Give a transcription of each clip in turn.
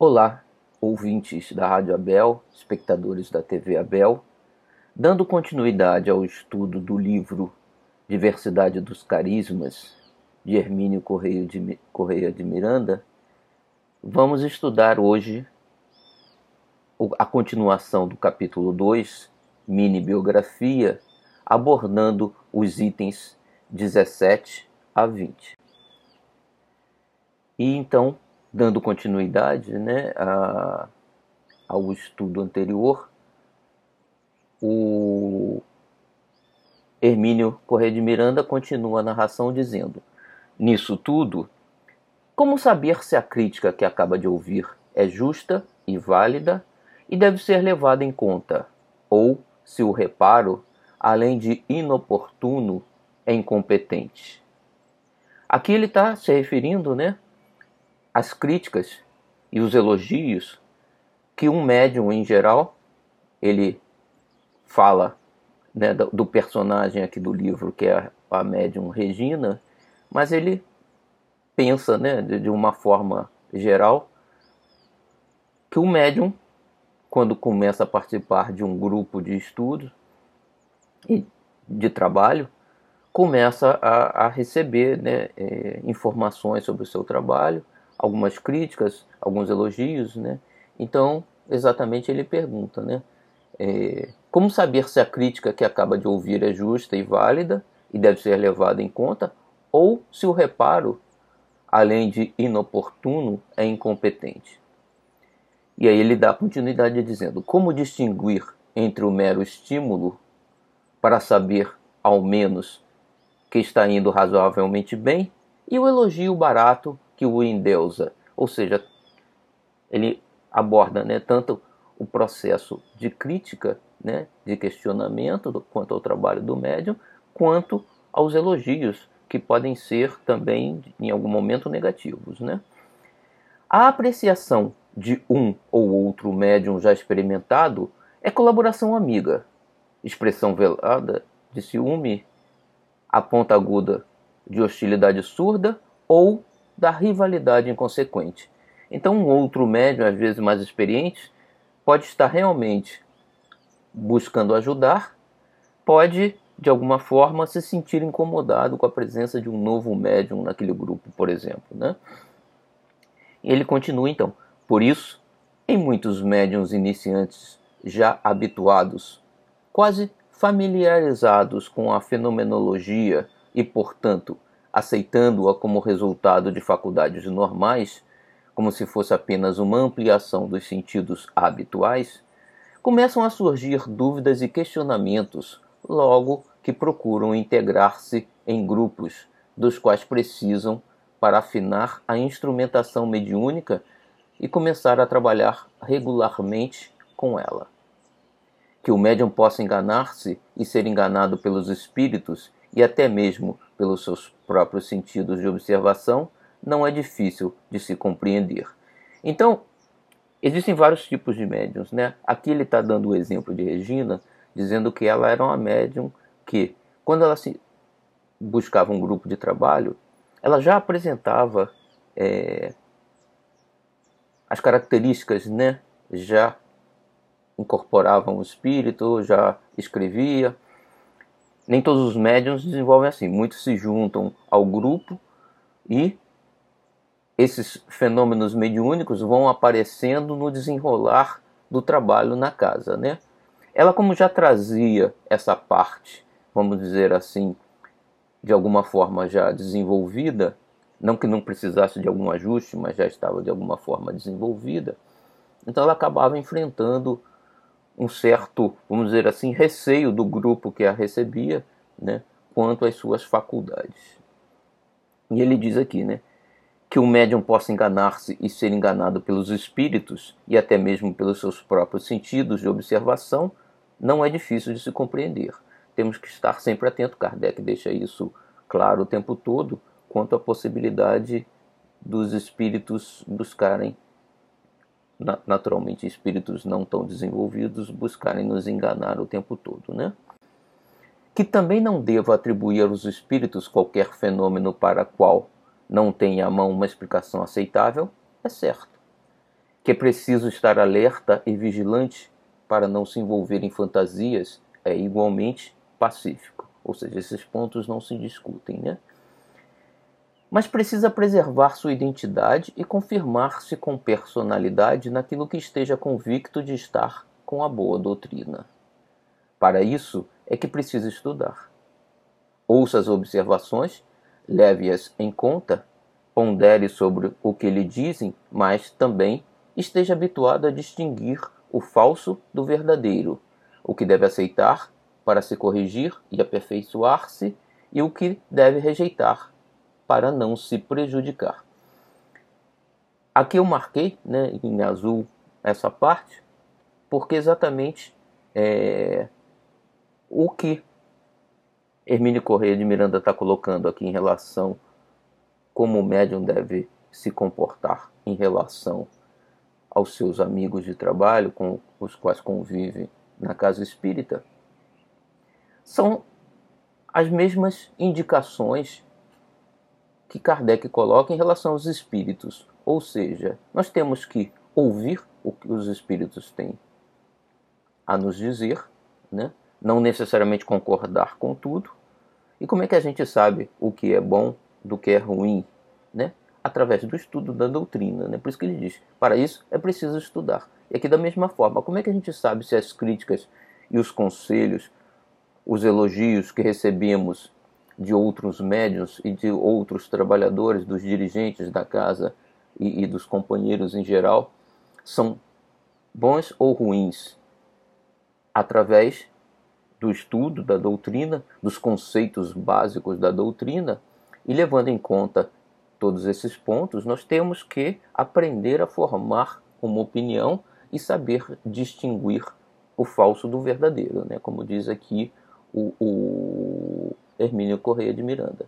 Olá, ouvintes da Rádio Abel, espectadores da TV Abel. Dando continuidade ao estudo do livro Diversidade dos Carismas, de Hermínio Correia de, Miranda, vamos estudar hoje a continuação do capítulo 2, Mini Biografia, abordando os itens 17 a 20. E então dando continuidade né, a, ao estudo anterior, o Hermínio Correia de Miranda continua a narração dizendo: Nisso tudo, como saber se a crítica que acaba de ouvir é justa e válida e deve ser levada em conta, ou se o reparo, além de inoportuno, é incompetente? Aqui ele está se referindo né, as críticas e os elogios que um médium em geral ele fala né, do personagem aqui do livro que é a médium Regina, mas ele pensa né, de uma forma geral que o médium quando começa a participar de um grupo de estudos e de trabalho começa a, a receber né, é, informações sobre o seu trabalho algumas críticas, alguns elogios, né? Então, exatamente ele pergunta, né? É, como saber se a crítica que acaba de ouvir é justa e válida e deve ser levada em conta, ou se o reparo, além de inoportuno, é incompetente? E aí ele dá continuidade dizendo: como distinguir entre o mero estímulo para saber, ao menos, que está indo razoavelmente bem e o elogio barato que o endeusa. Ou seja, ele aborda né, tanto o processo de crítica, né, de questionamento do, quanto ao trabalho do médium, quanto aos elogios, que podem ser também, em algum momento, negativos. Né? A apreciação de um ou outro médium já experimentado é colaboração amiga, expressão velada de ciúme, a ponta aguda de hostilidade surda ou da rivalidade inconsequente. Então, um outro médium, às vezes mais experiente, pode estar realmente buscando ajudar, pode, de alguma forma, se sentir incomodado com a presença de um novo médium naquele grupo, por exemplo. Né? Ele continua então. Por isso, em muitos médiums iniciantes já habituados, quase familiarizados com a fenomenologia e, portanto, aceitando-a como resultado de faculdades normais, como se fosse apenas uma ampliação dos sentidos habituais, começam a surgir dúvidas e questionamentos logo que procuram integrar-se em grupos dos quais precisam para afinar a instrumentação mediúnica e começar a trabalhar regularmente com ela. Que o médium possa enganar-se e ser enganado pelos espíritos e até mesmo pelos seus próprios sentidos de observação, não é difícil de se compreender. Então, existem vários tipos de médiums. Né? Aqui ele está dando o exemplo de Regina, dizendo que ela era uma médium que, quando ela se buscava um grupo de trabalho, ela já apresentava é, as características, né? já incorporavam o espírito, já escrevia, nem todos os médiums desenvolvem assim. Muitos se juntam ao grupo e esses fenômenos mediúnicos vão aparecendo no desenrolar do trabalho na casa, né? Ela como já trazia essa parte, vamos dizer assim, de alguma forma já desenvolvida, não que não precisasse de algum ajuste, mas já estava de alguma forma desenvolvida. Então ela acabava enfrentando um certo, vamos dizer assim, receio do grupo que a recebia, né, quanto às suas faculdades. E ele diz aqui, né, que o médium possa enganar-se e ser enganado pelos espíritos e até mesmo pelos seus próprios sentidos de observação, não é difícil de se compreender. Temos que estar sempre atento, Kardec deixa isso claro o tempo todo, quanto à possibilidade dos espíritos buscarem naturalmente espíritos não tão desenvolvidos buscarem nos enganar o tempo todo, né? Que também não devo atribuir aos espíritos qualquer fenômeno para qual não tenha à mão uma explicação aceitável, é certo. que é preciso estar alerta e vigilante para não se envolver em fantasias é igualmente pacífico. Ou seja, esses pontos não se discutem, né? Mas precisa preservar sua identidade e confirmar-se com personalidade naquilo que esteja convicto de estar com a boa doutrina. Para isso é que precisa estudar. Ouça as observações, leve-as em conta, pondere sobre o que lhe dizem, mas também esteja habituado a distinguir o falso do verdadeiro, o que deve aceitar para se corrigir e aperfeiçoar-se e o que deve rejeitar para não se prejudicar. Aqui eu marquei né, em azul essa parte, porque exatamente é, o que Hermínio Correia de Miranda está colocando aqui em relação como o médium deve se comportar em relação aos seus amigos de trabalho com os quais convive na casa espírita, são as mesmas indicações que Kardec coloca em relação aos espíritos. Ou seja, nós temos que ouvir o que os espíritos têm a nos dizer, né? não necessariamente concordar com tudo. E como é que a gente sabe o que é bom do que é ruim? Né? Através do estudo da doutrina. Né? Por isso que ele diz: para isso é preciso estudar. E aqui, da mesma forma, como é que a gente sabe se as críticas e os conselhos, os elogios que recebemos de outros médios e de outros trabalhadores, dos dirigentes da casa e, e dos companheiros em geral, são bons ou ruins através do estudo da doutrina, dos conceitos básicos da doutrina e levando em conta todos esses pontos, nós temos que aprender a formar uma opinião e saber distinguir o falso do verdadeiro, né? como diz aqui o, o Hermínio Correia de Miranda.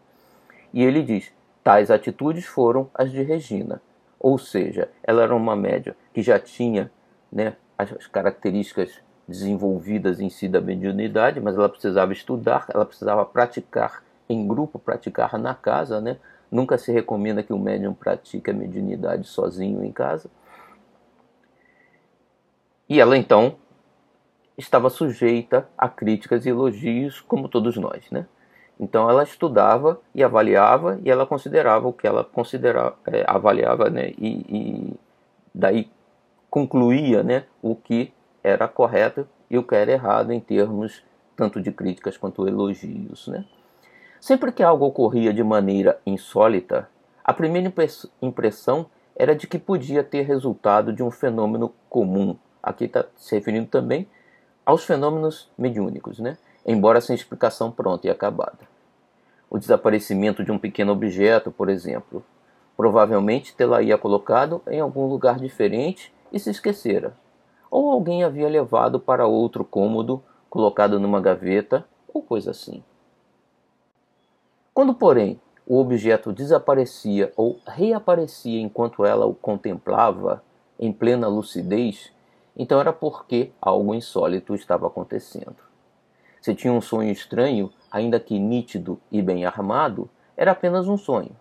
E ele diz: tais atitudes foram as de Regina, ou seja, ela era uma média que já tinha né, as características desenvolvidas em si da mediunidade, mas ela precisava estudar, ela precisava praticar em grupo, praticar na casa, né? Nunca se recomenda que o médium pratique a mediunidade sozinho em casa. E ela então estava sujeita a críticas e elogios, como todos nós, né? Então ela estudava e avaliava e ela considerava o que ela considerava, é, avaliava, né? E, e, daí concluía, né? O que era correto e o que era errado em termos tanto de críticas quanto elogios, né? Sempre que algo ocorria de maneira insólita, a primeira impressão era de que podia ter resultado de um fenômeno comum. Aqui está se referindo também aos fenômenos mediúnicos, né? embora sem explicação pronta e acabada. O desaparecimento de um pequeno objeto, por exemplo, provavelmente tê-la-ia colocado em algum lugar diferente e se esquecera. Ou alguém havia levado para outro cômodo, colocado numa gaveta, ou coisa assim. Quando, porém, o objeto desaparecia ou reaparecia enquanto ela o contemplava, em plena lucidez, então era porque algo insólito estava acontecendo. Se tinha um sonho estranho, ainda que nítido e bem armado, era apenas um sonho.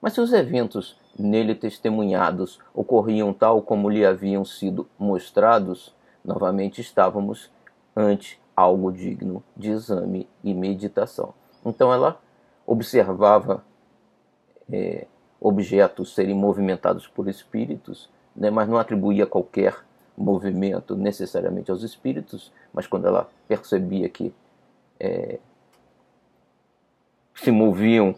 Mas se os eventos nele testemunhados ocorriam tal como lhe haviam sido mostrados, novamente estávamos ante algo digno de exame e meditação. Então ela observava é, objetos serem movimentados por espíritos, né, mas não atribuía qualquer movimento necessariamente aos espíritos, mas quando ela percebia que é, se moviam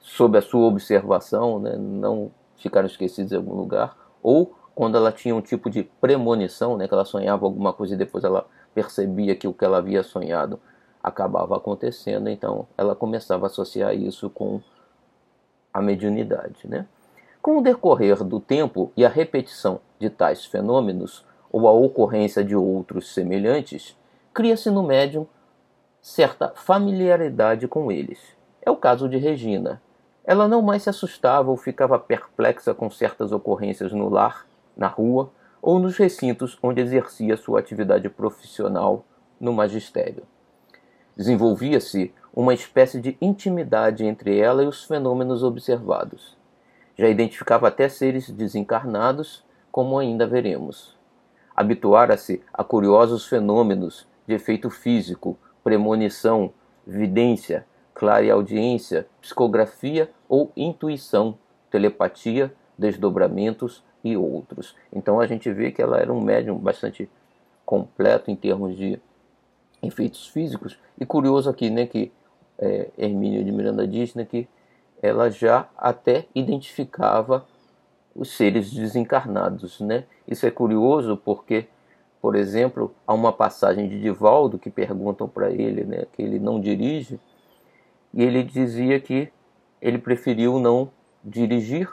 sob a sua observação, né, não ficaram esquecidos em algum lugar, ou quando ela tinha um tipo de premonição, né, que ela sonhava alguma coisa e depois ela percebia que o que ela havia sonhado acabava acontecendo, então ela começava a associar isso com a mediunidade. Né? Com o decorrer do tempo e a repetição de tais fenômenos, ou a ocorrência de outros semelhantes, cria-se no médium certa familiaridade com eles. É o caso de Regina. Ela não mais se assustava ou ficava perplexa com certas ocorrências no lar, na rua ou nos recintos onde exercia sua atividade profissional no magistério. Desenvolvia-se uma espécie de intimidade entre ela e os fenômenos observados. Já identificava até seres desencarnados como ainda veremos. Habituara-se a curiosos fenômenos de efeito físico, premonição, vidência, clareaudiência, psicografia ou intuição, telepatia, desdobramentos e outros. Então a gente vê que ela era um médium bastante completo em termos de efeitos físicos. E curioso aqui, né, que é, Hermínio de Miranda diz né, que ela já até identificava os seres desencarnados, né? Isso é curioso porque, por exemplo, há uma passagem de Divaldo que perguntam para ele, né, que ele não dirige, e ele dizia que ele preferiu não dirigir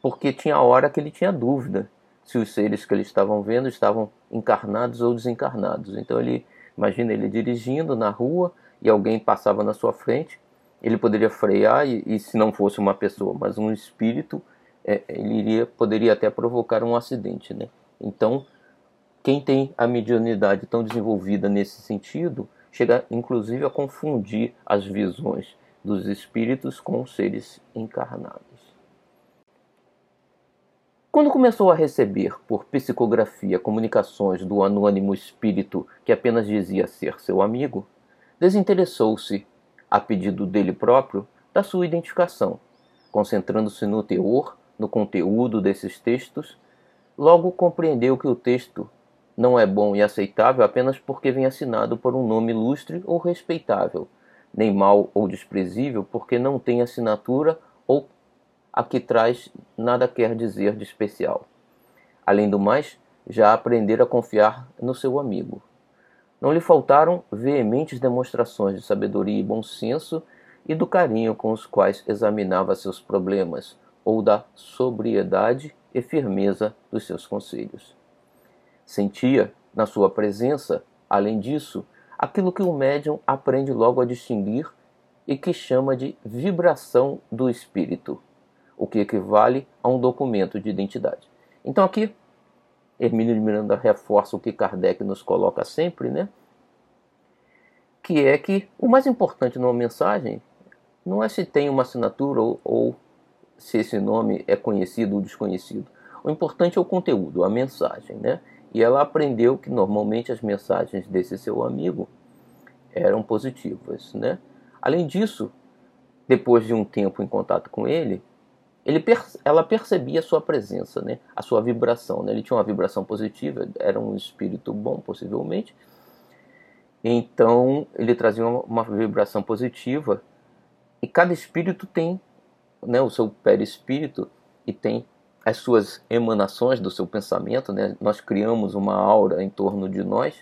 porque tinha hora que ele tinha dúvida se os seres que ele estavam vendo estavam encarnados ou desencarnados. Então ele imagina ele dirigindo na rua e alguém passava na sua frente, ele poderia frear e, e se não fosse uma pessoa, mas um espírito, é, ele iria poderia até provocar um acidente, né? Então quem tem a mediunidade tão desenvolvida nesse sentido chega inclusive a confundir as visões dos espíritos com os seres encarnados. Quando começou a receber por psicografia comunicações do anônimo espírito que apenas dizia ser seu amigo, desinteressou-se, a pedido dele próprio, da sua identificação, concentrando-se no teor, no conteúdo desses textos, logo compreendeu que o texto não é bom e aceitável apenas porque vem assinado por um nome ilustre ou respeitável, nem mal ou desprezível porque não tem assinatura ou a que traz nada quer dizer de especial. Além do mais, já aprendera a confiar no seu amigo. Não lhe faltaram veementes demonstrações de sabedoria e bom senso e do carinho com os quais examinava seus problemas, ou da sobriedade e firmeza dos seus conselhos. Sentia, na sua presença, além disso, aquilo que o médium aprende logo a distinguir e que chama de vibração do espírito o que equivale a um documento de identidade. Então aqui, Hermínio de Miranda reforça o que Kardec nos coloca sempre, né? que é que o mais importante numa mensagem não é se tem uma assinatura ou, ou se esse nome é conhecido ou desconhecido. O importante é o conteúdo, a mensagem, né? E ela aprendeu que normalmente as mensagens desse seu amigo eram positivas, né? Além disso, depois de um tempo em contato com ele, ele, ela percebia a sua presença, né? a sua vibração. Né? Ele tinha uma vibração positiva, era um espírito bom, possivelmente. Então, ele trazia uma vibração positiva. E cada espírito tem né, o seu perispírito e tem as suas emanações do seu pensamento. Né? Nós criamos uma aura em torno de nós,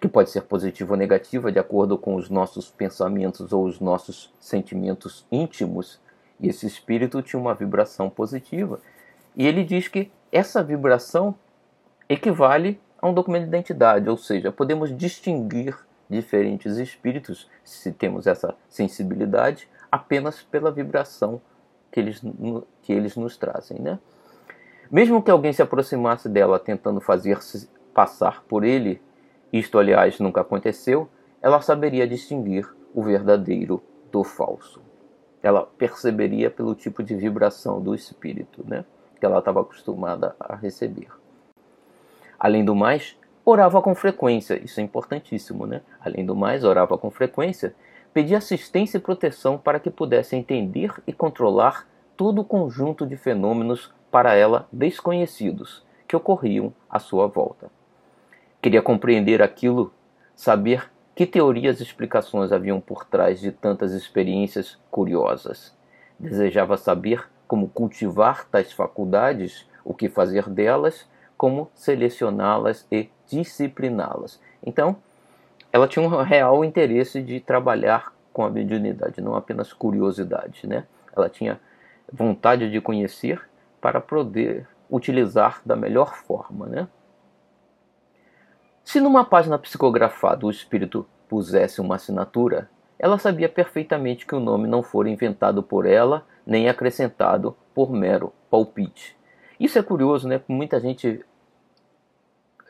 que pode ser positiva ou negativa, de acordo com os nossos pensamentos ou os nossos sentimentos íntimos e esse espírito tinha uma vibração positiva. E ele diz que essa vibração equivale a um documento de identidade, ou seja, podemos distinguir diferentes espíritos, se temos essa sensibilidade, apenas pela vibração que eles, que eles nos trazem. Né? Mesmo que alguém se aproximasse dela tentando fazer-se passar por ele, isto aliás nunca aconteceu, ela saberia distinguir o verdadeiro do falso ela perceberia pelo tipo de vibração do espírito, né? Que ela estava acostumada a receber. Além do mais, orava com frequência, isso é importantíssimo, né? Além do mais, orava com frequência, pedia assistência e proteção para que pudesse entender e controlar todo o conjunto de fenômenos para ela desconhecidos que ocorriam à sua volta. Queria compreender aquilo, saber que teorias e explicações haviam por trás de tantas experiências curiosas? Desejava saber como cultivar tais faculdades, o que fazer delas, como selecioná-las e discipliná-las. Então, ela tinha um real interesse de trabalhar com a mediunidade, não apenas curiosidade, né? Ela tinha vontade de conhecer para poder utilizar da melhor forma, né? Se numa página psicografada o espírito pusesse uma assinatura, ela sabia perfeitamente que o nome não fora inventado por ela, nem acrescentado por mero palpite. Isso é curioso, né? Muita gente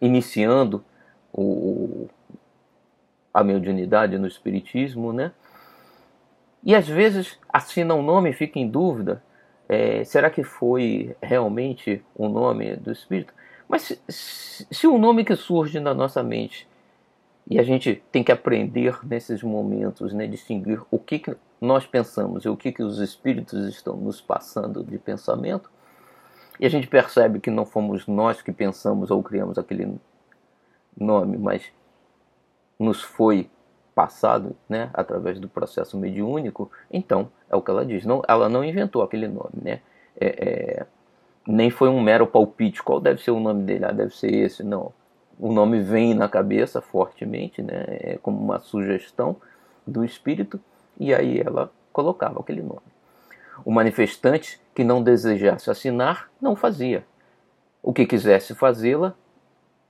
iniciando o, a mediunidade no espiritismo, né? E às vezes assina um nome e fica em dúvida É, será que foi realmente o nome do Espírito? Mas se, se, se o nome que surge na nossa mente e a gente tem que aprender nesses momentos, né, distinguir o que, que nós pensamos e o que, que os espíritos estão nos passando de pensamento. E a gente percebe que não fomos nós que pensamos ou criamos aquele nome, mas nos foi passado né, através do processo mediúnico. Então, é o que ela diz. Não, ela não inventou aquele nome. Né? É, é, nem foi um mero palpite. Qual deve ser o nome dele? Ah, deve ser esse. Não o nome vem na cabeça fortemente, né? É como uma sugestão do espírito, e aí ela colocava aquele nome. O manifestante que não desejasse assinar não fazia. O que quisesse fazê-la,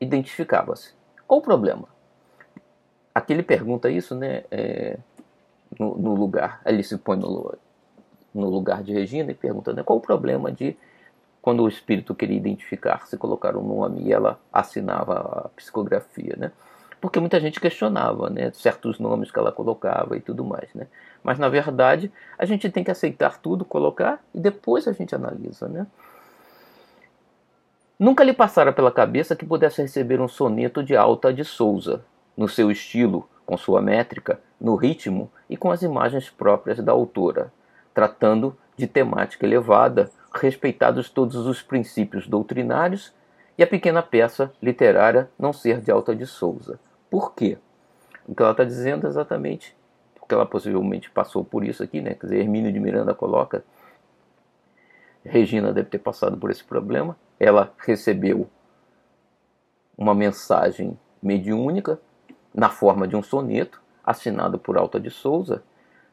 identificava-se. Qual o problema? Aqui ele pergunta isso né, é, no, no, lugar, ele se põe no, no lugar de Regina e pergunta né, qual o problema de quando o espírito queria identificar-se, colocar um nome e ela assinava a psicografia, né? Porque muita gente questionava, né, certos nomes que ela colocava e tudo mais, né? Mas na verdade, a gente tem que aceitar tudo, colocar e depois a gente analisa, né? Nunca lhe passara pela cabeça que pudesse receber um soneto de Alta de Souza, no seu estilo, com sua métrica, no ritmo e com as imagens próprias da autora, tratando de temática elevada, respeitados todos os princípios doutrinários e a pequena peça literária não ser de Alta de Souza. Por quê? O que ela está dizendo é exatamente, porque ela possivelmente passou por isso aqui, né? Quer dizer, Hermínio de Miranda coloca, Regina deve ter passado por esse problema, ela recebeu uma mensagem mediúnica na forma de um soneto, assinado por Alta de Souza,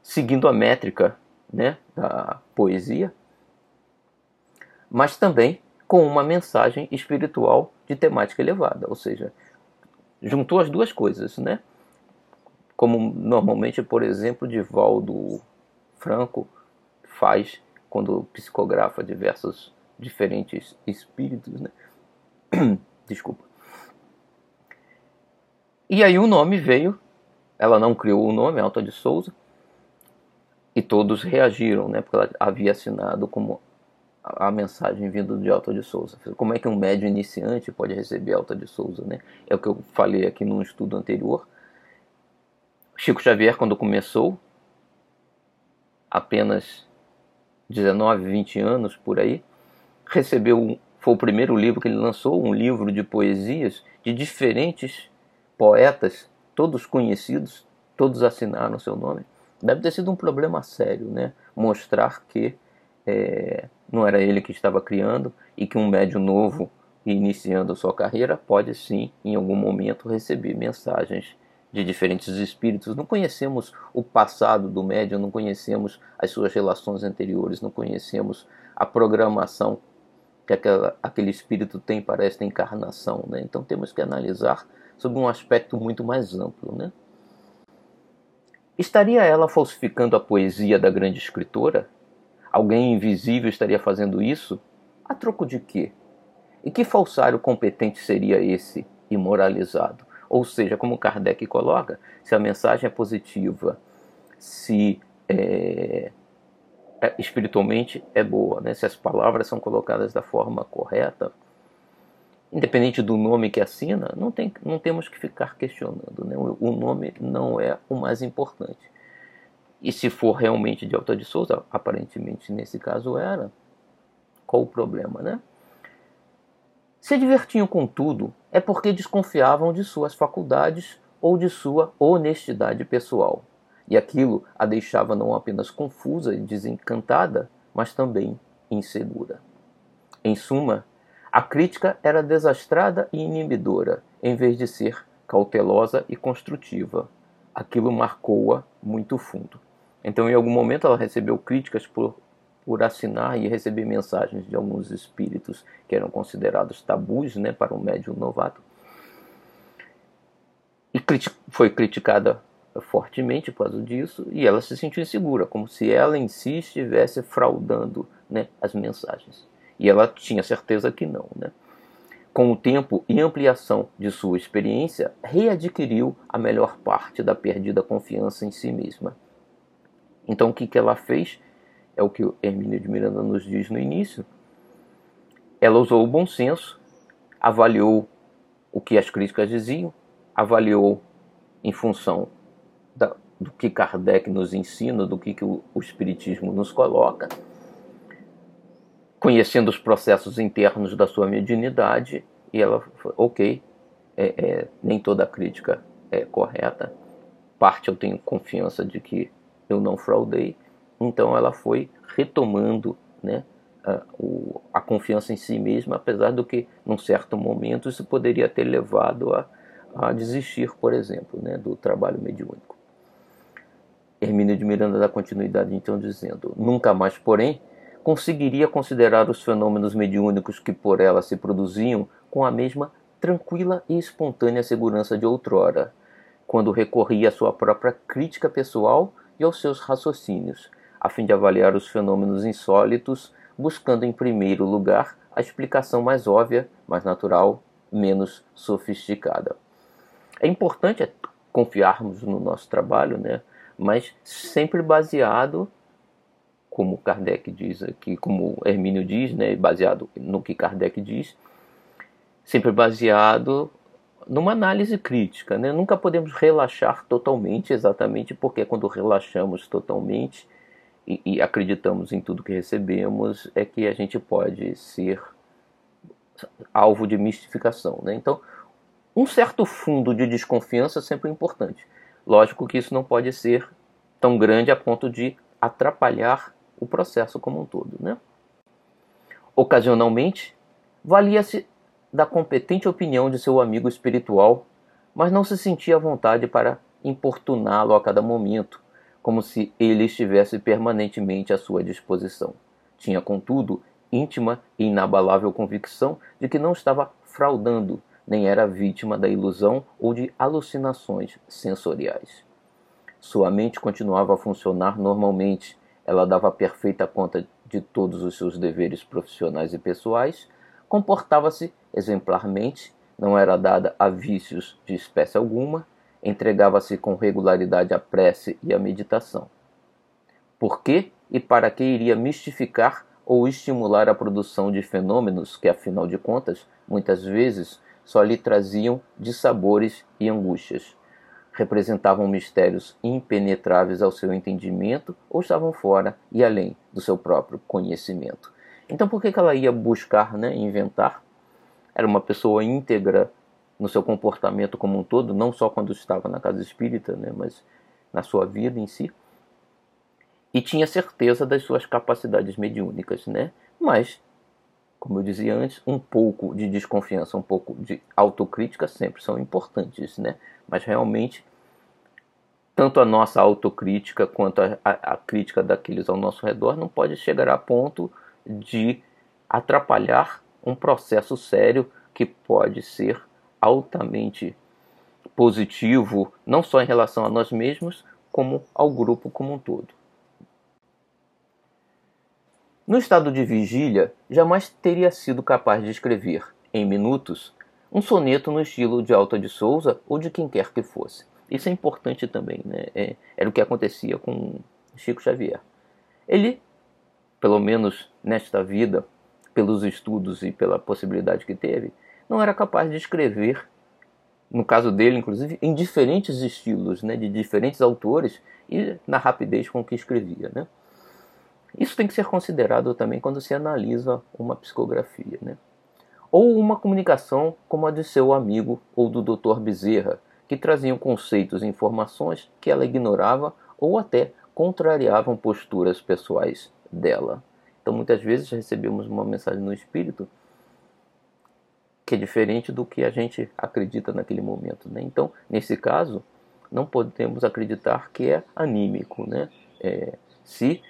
seguindo a métrica né, da poesia, mas também com uma mensagem espiritual de temática elevada, ou seja, juntou as duas coisas, né? Como normalmente, por exemplo, Divaldo Franco faz quando psicografa diversos diferentes espíritos, né? Desculpa. E aí o nome veio, ela não criou o nome, Alta de Souza, e todos reagiram, né? Porque ela havia assinado como a mensagem vindo de Alta de Souza. Como é que um médio iniciante pode receber Alta de Souza, né? É o que eu falei aqui num estudo anterior. Chico Xavier, quando começou, apenas 19, 20 anos por aí, recebeu, foi o primeiro livro que ele lançou, um livro de poesias de diferentes poetas, todos conhecidos, todos assinaram seu nome. Deve ter sido um problema sério, né? Mostrar que é, não era ele que estava criando e que um médium novo iniciando sua carreira pode sim, em algum momento, receber mensagens de diferentes espíritos. Não conhecemos o passado do médium, não conhecemos as suas relações anteriores, não conhecemos a programação que aquela, aquele espírito tem para esta encarnação. Né? Então temos que analisar sob um aspecto muito mais amplo. Né? Estaria ela falsificando a poesia da grande escritora? Alguém invisível estaria fazendo isso? A troco de quê? E que falsário competente seria esse imoralizado? Ou seja, como Kardec coloca, se a mensagem é positiva, se é, é, espiritualmente é boa, né? se as palavras são colocadas da forma correta, independente do nome que assina, não, tem, não temos que ficar questionando. Né? O, nome não é o mais importante. E se for realmente de Alta de Souza, aparentemente nesse caso era, qual o problema, né? Se divertiam com tudo é porque desconfiavam de suas faculdades ou de sua honestidade pessoal. E aquilo a deixava não apenas confusa e desencantada, mas também insegura. Em suma, a crítica era desastrada e inibidora, em vez de ser cautelosa e construtiva. Aquilo marcou-a muito fundo. Então, em algum momento, ela recebeu críticas por, por assinar e receber mensagens de alguns espíritos que eram considerados tabus né, para um médium novato. E foi criticada fortemente por causa disso, e ela se sentiu insegura, como se ela em si estivesse fraudando né, as mensagens. E ela tinha certeza que não. Né? Com o tempo e ampliação de sua experiência, readquiriu a melhor parte da perdida confiança em si mesma então o que, que ela fez? é o que Hermínio de Miranda nos diz no início, ela usou o bom senso, avaliou o que as críticas diziam, avaliou em função da, do que Kardec nos ensina, do que, que o, o Espiritismo nos coloca, conhecendo os processos internos da sua mediunidade, e ela ok, é, é, nem toda crítica é correta, parte eu tenho confiança de que eu não fraudei, então ela foi retomando né, a, o, a confiança em si mesma, apesar do que, num certo momento, isso poderia ter levado a, a desistir, por exemplo, né, do trabalho mediúnico. Hermínio de Miranda dá continuidade então dizendo: Nunca mais, porém, conseguiria considerar os fenômenos mediúnicos que por ela se produziam com a mesma tranquila e espontânea segurança de outrora, quando recorria à sua própria crítica pessoal e aos seus raciocínios, a fim de avaliar os fenômenos insólitos, buscando em primeiro lugar a explicação mais óbvia, mais natural, menos sofisticada. É importante confiarmos no nosso trabalho, né? mas sempre baseado, como Kardec diz aqui, como Hermínio diz, né? baseado no que Kardec diz, sempre baseado numa análise crítica. Né? Nunca podemos relaxar totalmente, exatamente porque quando relaxamos totalmente e, e, acreditamos em tudo que recebemos, é que a gente pode ser alvo de mistificação. Né? Então, um certo fundo de desconfiança é sempre importante. Lógico que isso não pode ser tão grande a ponto de atrapalhar o processo como um todo. Né? Ocasionalmente, valia-se da competente opinião de seu amigo espiritual, mas não se sentia à vontade para importuná-lo a cada momento, como se ele estivesse permanentemente à sua disposição. Tinha, contudo, íntima e inabalável convicção de que não estava fraudando, nem era vítima da ilusão ou de alucinações sensoriais. Sua mente continuava a funcionar normalmente, ela dava perfeita conta de todos os seus deveres profissionais e pessoais, comportava-se exemplarmente, não era dada a vícios de espécie alguma, entregava-se com regularidade à prece e à meditação. Por que e para que iria mistificar ou estimular a produção de fenômenos que, afinal de contas, muitas vezes só lhe traziam dissabores e angústias? Representavam mistérios impenetráveis ao seu entendimento ou estavam fora e além do seu próprio conhecimento. Então, por que, ela ia buscar né, inventar era uma pessoa íntegra no seu comportamento como um todo, não só quando estava na casa espírita, né, mas na sua vida em si. E tinha certeza das suas capacidades mediúnicas, né? Mas, como eu dizia antes, um pouco de desconfiança, um pouco de autocrítica sempre são importantes, né? Mas realmente, tanto a nossa autocrítica quanto a, a, a crítica daqueles ao nosso redor não pode chegar a ponto de atrapalhar um processo sério que pode ser altamente positivo, não só em relação a nós mesmos, como ao grupo como um todo. No estado de vigília, jamais teria sido capaz de escrever, em minutos, um soneto no estilo de Alta de Souza ou de quem quer que fosse. Isso é importante também, né? É, era o que acontecia com Chico Xavier. Ele, pelo menos nesta vida, pelos estudos e pela possibilidade que teve, não era capaz de escrever, no caso dele, inclusive, em diferentes estilos, né, de diferentes autores e na rapidez com que escrevia. Né? Isso tem que ser considerado também quando se analisa uma psicografia. Né? Ou uma comunicação como a de seu amigo ou do Dr. Bezerra, que traziam conceitos e informações que ela ignorava ou até contrariavam posturas pessoais dela. Então, muitas vezes recebemos uma mensagem no espírito que é diferente do que a gente acredita naquele momento. Né? Então, nesse caso, não podemos acreditar que é anímico. Né? É, se,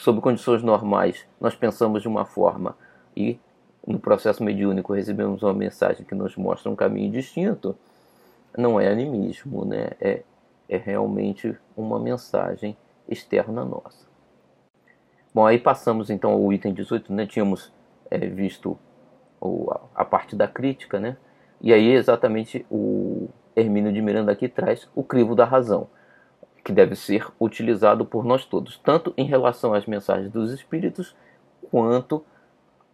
sob condições normais, nós pensamos de uma forma e no processo mediúnico recebemos uma mensagem que nos mostra um caminho distinto, não é animismo, né? é, é realmente uma mensagem externa nossa. Bom, aí passamos então ao item 18, né? Tínhamos é, visto o, a, a, parte da crítica, né? E aí exatamente o Hermínio de Miranda aqui traz o crivo da razão. Que deve ser utilizado por nós todos, tanto em relação às mensagens dos espíritos, quanto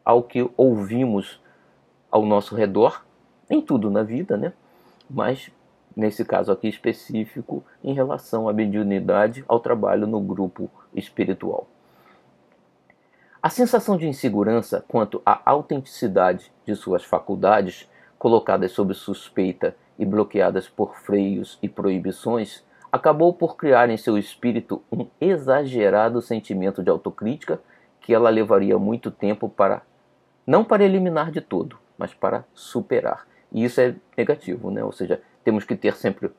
ao que ouvimos ao nosso redor, em tudo na vida, né? Mas nesse caso aqui específico, em relação à mediunidade, ao trabalho no grupo espiritual. A sensação de insegurança quanto à autenticidade de suas faculdades, colocadas sob suspeita e bloqueadas por freios e proibições, acabou por criar em seu espírito um exagerado sentimento de autocrítica que ela levaria muito tempo para não para eliminar de todo, mas para superar. E isso é negativo, né? Ou seja, temos que ter sempre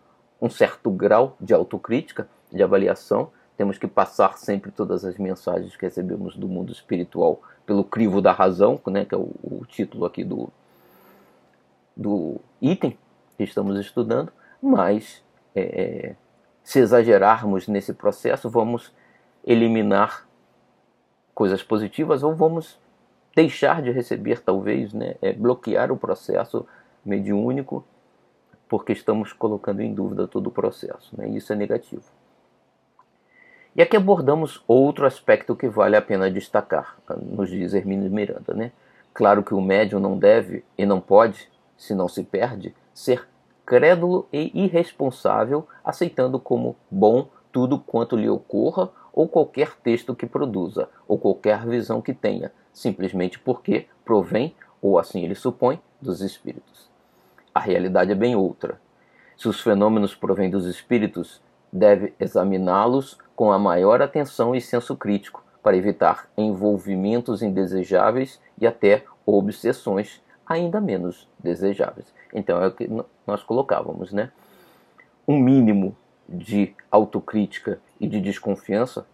um certo grau de autocrítica, de avaliação, temos que passar sempre todas as mensagens que recebemos do mundo espiritual pelo crivo da razão, né, que é o, o título aqui do, do item que estamos estudando, mas é, se exagerarmos nesse processo, vamos eliminar coisas positivas ou vamos deixar de receber, talvez, né, é, bloquear o processo mediúnico, porque estamos colocando em dúvida todo o processo. Né, isso é negativo. E aqui abordamos outro aspecto que vale a pena destacar, nos diz Hermínio Miranda. Né? Claro que o médium não deve e não pode, se não se perde, ser crédulo e irresponsável, aceitando como bom tudo quanto lhe ocorra ou qualquer texto que produza, ou qualquer visão que tenha, simplesmente porque provém, ou assim ele supõe, dos espíritos. A realidade é bem outra. Se os fenômenos provêm dos espíritos, deve examiná-los com a maior atenção e senso crítico, para evitar envolvimentos indesejáveis e até obsessões ainda menos desejáveis. Então é o que nós colocávamos, né? Um mínimo de autocrítica e de desconfiança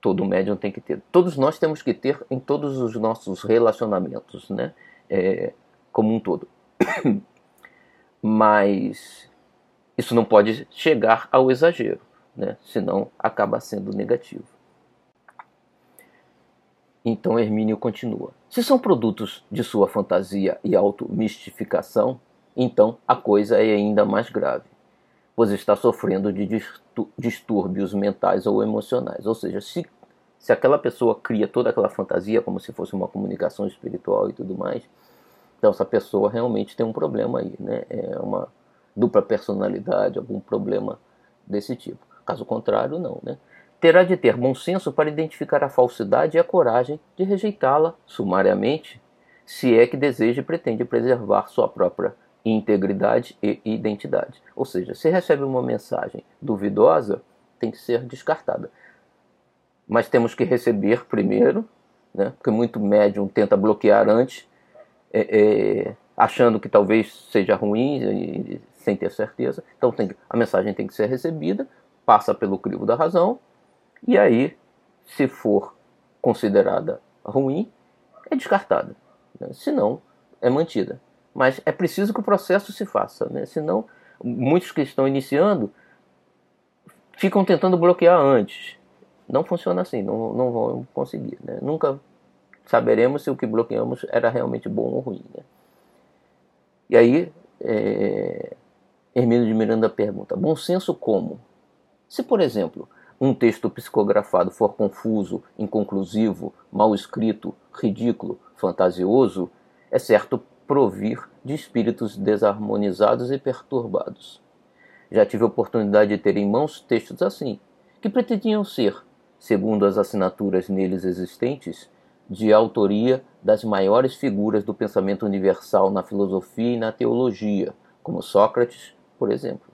todo médium tem que ter. Todos nós temos que ter em todos os nossos relacionamentos, né? É, como um todo. Mas isso não pode chegar ao exagero, né? senão acaba sendo negativo. Então Hermínio continua: Se são produtos de sua fantasia e automistificação, então a coisa é ainda mais grave, pois está sofrendo de distúrbios mentais ou emocionais. Ou seja, se, se aquela pessoa cria toda aquela fantasia como se fosse uma comunicação espiritual e tudo mais, então essa pessoa realmente tem um problema aí, né? É uma dupla personalidade, algum problema desse tipo. Caso contrário, não. Né? Terá de ter bom senso para identificar a falsidade e a coragem de rejeitá-la sumariamente, se é que deseja e pretende preservar sua própria integridade e identidade. Ou seja, se recebe uma mensagem duvidosa, tem que ser descartada. Mas temos que receber primeiro, né? porque muito médium tenta bloquear antes, é, é, achando que talvez seja ruim e sem ter certeza. Então tem, a mensagem tem que ser recebida, passa pelo crivo da razão, e aí, se for considerada ruim, é descartada. Né? Se não, é mantida. Mas é preciso que o processo se faça, né? senão muitos que estão iniciando ficam tentando bloquear antes. Não funciona assim, não, não vão conseguir. Né? Nunca saberemos se o que bloqueamos era realmente bom ou ruim. Né? E aí, é, Hermínio de Miranda pergunta: bom senso como? Se, por exemplo, um texto psicografado for confuso, inconclusivo, mal escrito, ridículo, fantasioso, é certo provir de espíritos desarmonizados e perturbados. Já tive oportunidade de ter em mãos textos assim, que pretendiam ser, segundo as assinaturas neles existentes, de autoria das maiores figuras do pensamento universal na filosofia e na teologia, como Sócrates, por exemplo.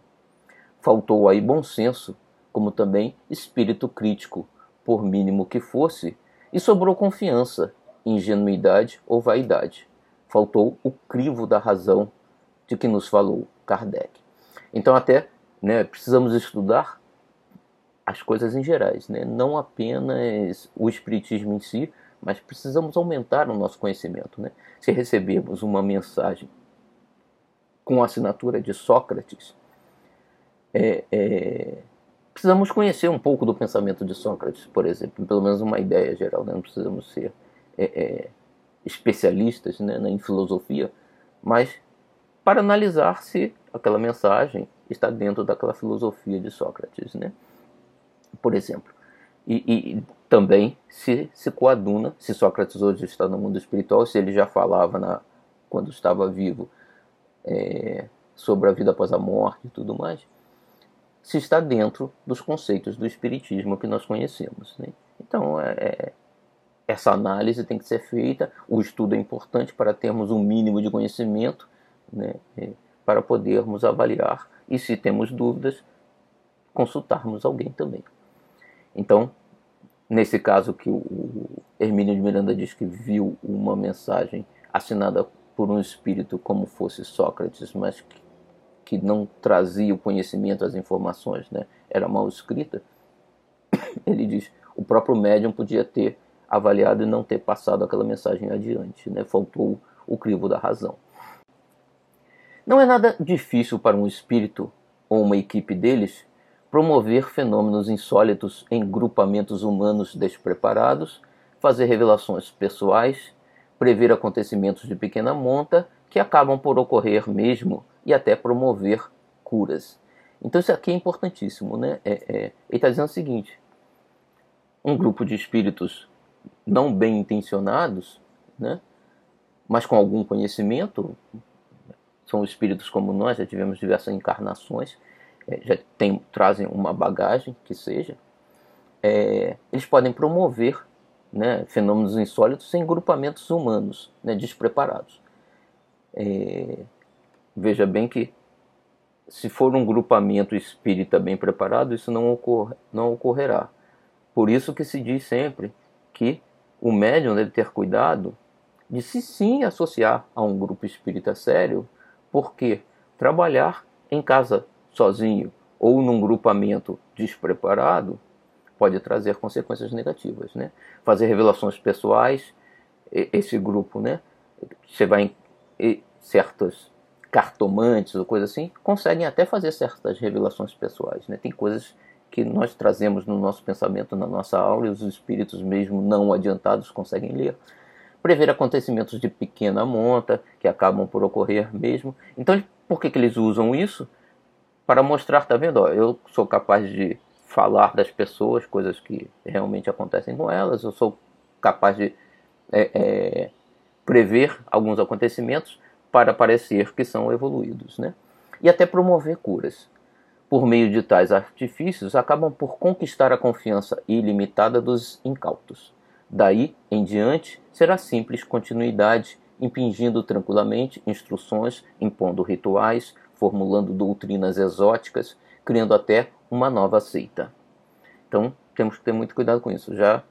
Faltou aí bom senso, como também espírito crítico, por mínimo que fosse, e sobrou confiança, ingenuidade ou vaidade. Faltou o crivo da razão de que nos falou Kardec. Então, até né, precisamos estudar as coisas em gerais, né? não apenas o espiritismo em si, mas precisamos aumentar o nosso conhecimento. Né? Se recebemos uma mensagem com a assinatura de Sócrates, é, é, precisamos conhecer um pouco do pensamento de Sócrates, por exemplo, pelo menos uma ideia geral. Né? Não precisamos ser é, é especialistas né, em filosofia, mas para analisar se aquela mensagem está dentro daquela filosofia de Sócrates, né? Por exemplo. E, e, também se, se coaduna, se Sócrates hoje está no mundo espiritual, se ele já falava na, quando estava vivo é, sobre a vida após a morte e tudo mais, se está dentro dos conceitos do espiritismo que nós conhecemos. Né? Então, é, é, essa análise tem que ser feita, o estudo é importante para termos um mínimo de conhecimento, né? É, para podermos avaliar e, se temos dúvidas, consultarmos alguém também. Então, nesse caso que o Hermínio de Miranda diz que viu uma mensagem assinada por um espírito como fosse Sócrates, mas que, que não trazia o conhecimento, as informações, né? era mal escrita, ele diz o próprio médium podia ter avaliado e não ter passado aquela mensagem adiante, né? faltou o crivo da razão. Não é nada difícil para um espírito ou uma equipe deles promover fenômenos insólitos em grupamentos humanos despreparados, fazer revelações pessoais, prever acontecimentos de pequena monta que acabam por ocorrer mesmo e até promover curas. Então isso aqui é importantíssimo, né? É, é, ele está dizendo o seguinte: um grupo de espíritos não bem intencionados, né? Mas com algum conhecimento, são espíritos como nós, já tivemos diversas encarnações, é, já tem, trazem uma bagagem que seja, é, eles podem promover né, fenômenos insólitos em grupamentos humanos né, despreparados. É, veja bem que se for um grupamento espírita bem preparado, isso não, ocorre, não ocorrerá. Por isso que se diz sempre que o médium deve ter cuidado de se sim associar a um grupo espírita sério, porque trabalhar em casa sozinho ou num grupamento despreparado pode trazer consequências negativas, né? Fazer revelações pessoais, esse grupo, né? Você vai em certos cartomantes ou coisa assim, conseguem até fazer certas revelações pessoais, né? Tem coisas que nós trazemos no nosso pensamento, na nossa aula, e os espíritos mesmo não adiantados conseguem ler. Prever acontecimentos de pequena monta, que acabam por ocorrer mesmo. Então, por que, que eles usam isso? para mostrar, tá vendo? Ó, eu sou capaz de falar das pessoas, coisas que realmente acontecem com elas, eu sou capaz de é, é, prever alguns acontecimentos para parecer que são evoluídos, né? E até promover curas. Por meio de tais artifícios, acabam por conquistar a confiança ilimitada dos incautos. Daí em diante, será simples continuidade, impingindo tranquilamente instruções, impondo rituais, formulando doutrinas exóticas, criando até uma nova seita. Então temos que ter muito cuidado com isso. Já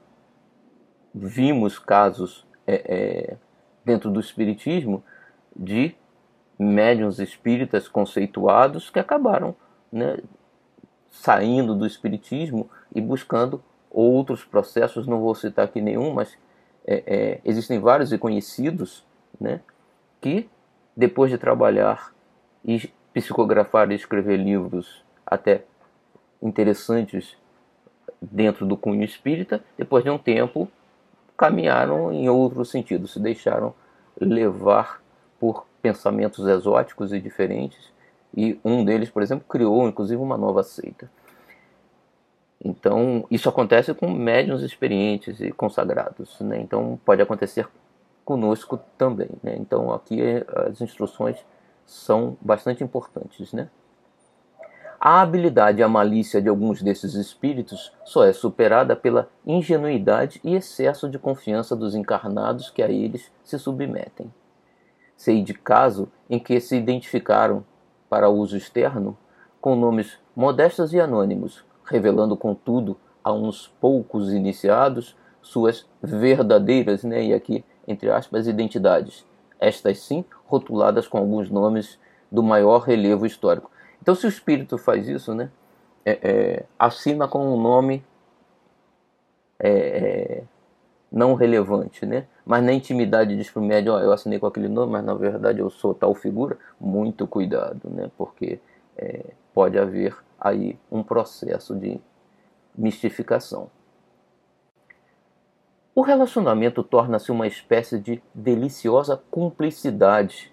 vimos casos é, é, dentro do Espiritismo de médiuns espíritas conceituados que acabaram né, saindo do Espiritismo e buscando outros processos, não vou citar aqui nenhum, mas é, é existem vários e conhecidos né, que, depois de trabalhar e psicografar e escrever livros até interessantes dentro do cunho espírita, depois de um tempo caminharam em outro sentido, se deixaram levar por pensamentos exóticos e diferentes, e um deles, por exemplo, criou inclusive uma nova seita. Então, isso acontece com médiuns experientes e consagrados, né? Então, pode acontecer conosco também, né? Então, aqui as instruções são bastante importantes, né? A habilidade e a malícia de alguns desses espíritos só é superada pela ingenuidade e excesso de confiança dos encarnados que a eles se submetem. Sei de caso em que se identificaram para uso externo com nomes modestos e anônimos, revelando contudo a uns poucos iniciados suas verdadeiras, né, e aqui entre aspas, identidades, estas sim rotuladas com alguns nomes do maior relevo histórico. Então, se o espírito faz isso, né, é, é, assina com um nome é, é não relevante, né? Mas na intimidade diz para o médium, oh, eu assinei com aquele nome, mas na verdade eu sou tal figura. Muito cuidado, né? Porque é, pode haver aí um processo de mistificação. O relacionamento torna-se uma espécie de deliciosa cumplicidade,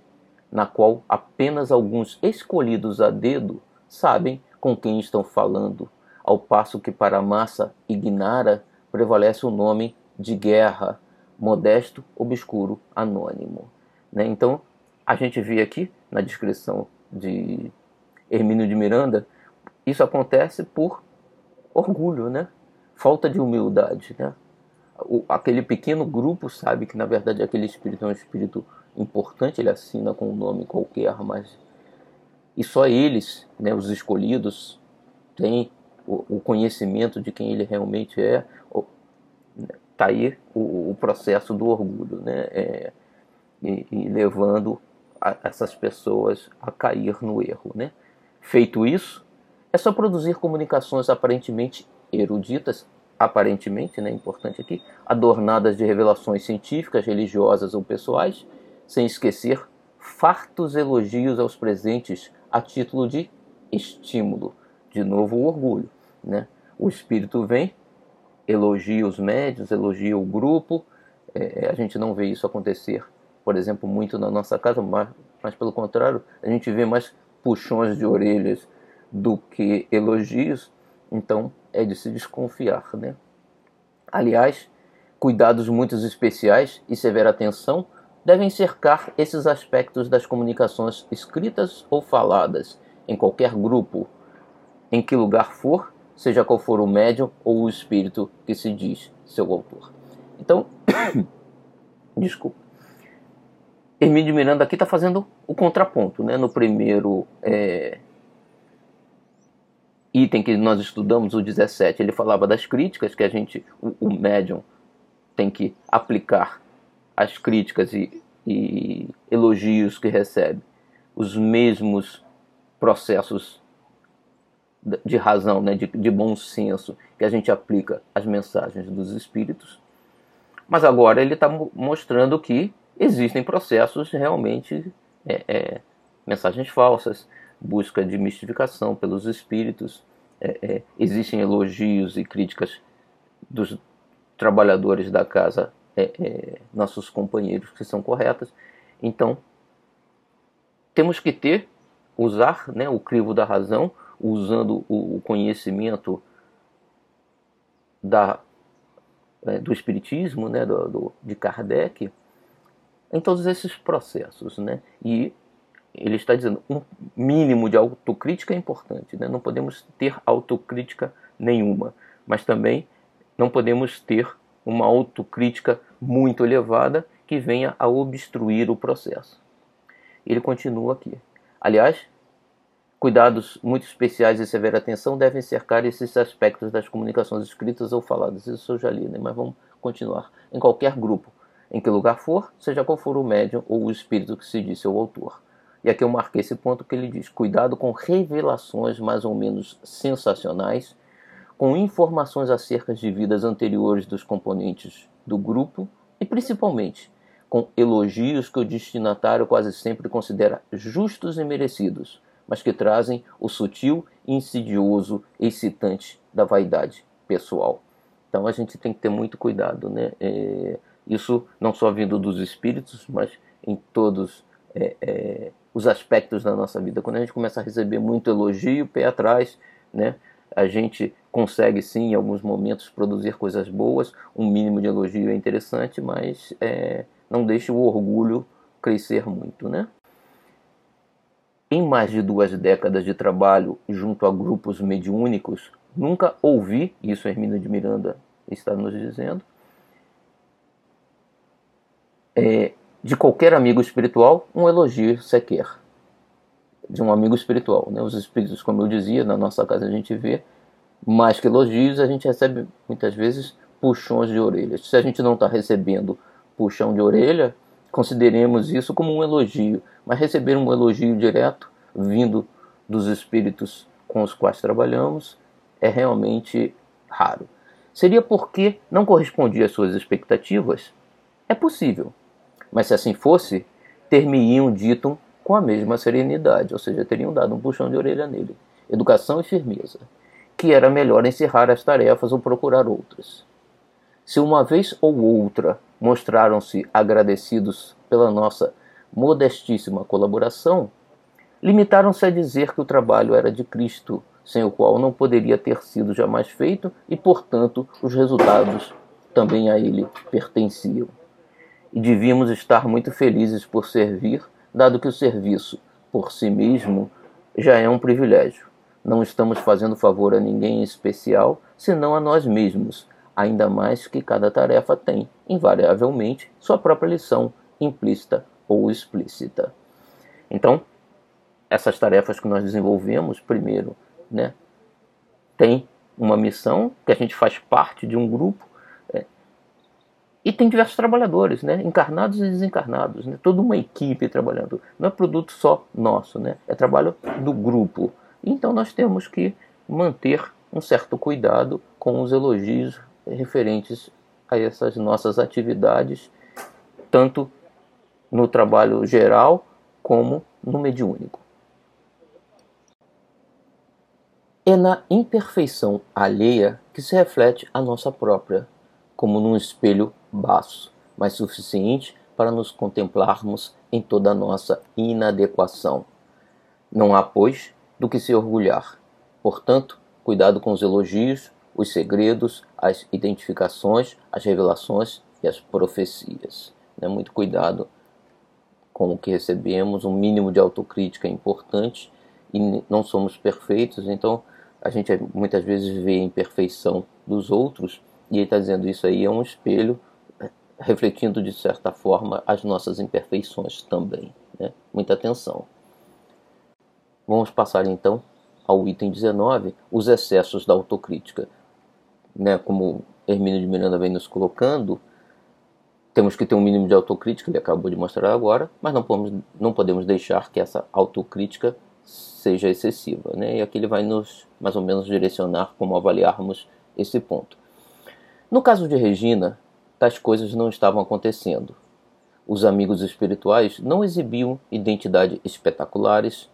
na qual apenas alguns escolhidos a dedo sabem com quem estão falando, ao passo que para a massa ignara prevalece o nome de guerra, modesto, obscuro, anônimo. Né? Então, a gente vê aqui na descrição de Hermínio de Miranda, isso acontece por orgulho, né? falta de humildade. Né? O, aquele pequeno grupo sabe que, na verdade, aquele espírito é um espírito importante, ele assina com um nome qualquer, mas. E só eles, né, os escolhidos, têm o, o conhecimento de quem ele realmente é. Está aí o, o, processo do orgulho, né? É, e, e, levando a, essas pessoas a cair no erro. Né? Feito isso, é só produzir comunicações aparentemente eruditas, aparentemente, né, importante aqui, adornadas de revelações científicas, religiosas ou pessoais, sem esquecer fartos elogios aos presentes a título de estímulo. De novo, o orgulho. Né? O espírito vem, elogia os médios, elogia o grupo. É, a gente não vê isso acontecer, por exemplo, muito na nossa casa, mas, mas pelo contrário, a gente vê mais puxões de orelhas do que elogios. Então, é de se desconfiar. Né? Aliás, cuidados muito especiais e severa atenção devem cercar esses aspectos das comunicações escritas ou faladas em qualquer grupo, em que lugar for, seja qual for o médium ou o espírito que se diz seu autor. Então, desculpa. Hermínio de Miranda aqui está fazendo o contraponto. Né? No primeiro é, item que nós estudamos, o 17, ele falava das críticas que a gente, o, o médium, tem que aplicar as críticas e, e elogios que recebe, os mesmos processos de razão, né, de, de bom senso que a gente aplica às mensagens dos espíritos. Mas agora ele está mostrando que existem processos realmente, é, é, mensagens falsas, busca de mistificação pelos espíritos, é, é existem elogios e críticas dos trabalhadores da casa é, é, nossos companheiros que são corretas. Então, temos que ter, usar né, o crivo da razão, usando o, conhecimento da, é, do Espiritismo, né, do, do, de Kardec, em todos esses processos. Né? E ele está dizendo um mínimo de autocrítica é importante. Né? Não podemos ter autocrítica nenhuma, mas também não podemos ter uma autocrítica muito elevada que venha a obstruir o processo. Ele continua aqui. Aliás, cuidados muito especiais e severa atenção devem cercar esses aspectos das comunicações escritas ou faladas. Isso eu já li, né? mas vamos continuar. Em qualquer grupo, em que lugar for, seja qual for o médium ou o espírito que se disse o autor. E aqui eu marquei esse ponto que ele diz: cuidado com revelações mais ou menos sensacionais com informações acerca de vidas anteriores dos componentes do grupo e principalmente com elogios que o destinatário quase sempre considera justos e merecidos, mas que trazem o sutil, insidioso excitante da vaidade pessoal. Então a gente tem que ter muito cuidado, né? É, isso não só vindo dos espíritos, mas em todos é, é, os aspectos da nossa vida. Quando a gente começa a receber muito elogio, pé atrás, né? a gente consegue sim em alguns momentos produzir coisas boas, um mínimo de elogio é interessante, mas é, não deixe o orgulho crescer muito, né? Em mais de duas décadas de trabalho junto a grupos mediúnicos, nunca ouvi, isso Hermínio de Miranda está nos dizendo, é, de qualquer amigo espiritual um elogio sequer de um amigo espiritual. Né? Os espíritos, como eu dizia, na nossa casa a gente vê, mais que elogios, a gente recebe muitas vezes puxões de orelhas. Se a gente não está recebendo puxão de orelha, consideremos isso como um elogio. Mas receber um elogio direto, vindo dos espíritos com os quais trabalhamos, é realmente raro. Seria porque não correspondia às suas expectativas? É possível. Mas se assim fosse, ter-me-iam dito com a mesma serenidade, ou seja, teriam dado um puxão de orelha nele. Educação e firmeza. Que era melhor encerrar as tarefas ou procurar outras. Se uma vez ou outra mostraram-se agradecidos pela nossa modestíssima colaboração, limitaram-se a dizer que o trabalho era de Cristo, sem o qual não poderia ter sido jamais feito e, portanto, os resultados também a ele pertenciam. E devíamos estar muito felizes por servir, dado que o serviço, por si mesmo, já é um privilégio. Não estamos fazendo favor a ninguém em especial, senão a nós mesmos, ainda mais que cada tarefa tem, invariavelmente, sua própria lição, implícita ou explícita. Então, essas tarefas que nós desenvolvemos, primeiro, né, tem uma missão, que a gente faz parte de um grupo, é, e tem diversos trabalhadores, né, encarnados e desencarnados, né, toda uma equipe trabalhando. Não é produto só nosso, né, é trabalho do grupo. Então nós temos que manter um certo cuidado com os elogios referentes a essas nossas atividades, tanto no trabalho geral como no mediúnico. É na imperfeição alheia que se reflete a nossa própria, como num espelho baço, mas suficiente para nos contemplarmos em toda a nossa inadequação. Não há, pois, do que se orgulhar. Portanto, cuidado com os elogios, os segredos, as identificações, as revelações e as profecias. Né? Muito cuidado com o que recebemos, um mínimo de autocrítica é importante e não somos perfeitos, então a gente muitas vezes vê a imperfeição dos outros e ele está dizendo isso aí é um espelho refletindo de certa forma as nossas imperfeições também. Né? Muita atenção. Vamos passar então ao item 19, os excessos da autocrítica né, como Hermínio de Miranda vem nos colocando, temos que ter um mínimo de autocrítica, ele acabou de mostrar agora, mas não podemos, não podemos deixar que essa autocrítica seja excessiva. Né? E aqui ele vai nos, mais ou menos, direcionar como avaliarmos esse ponto. No caso de Regina, tais coisas não estavam acontecendo. Os amigos espirituais não exibiam identidades espetaculares,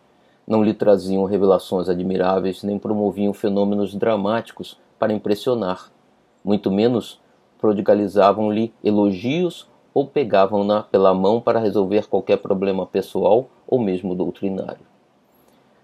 não lhe traziam revelações admiráveis, nem promoviam fenômenos dramáticos para impressionar, muito menos prodigalizavam-lhe elogios ou pegavam-na pela mão para resolver qualquer problema pessoal ou mesmo doutrinário.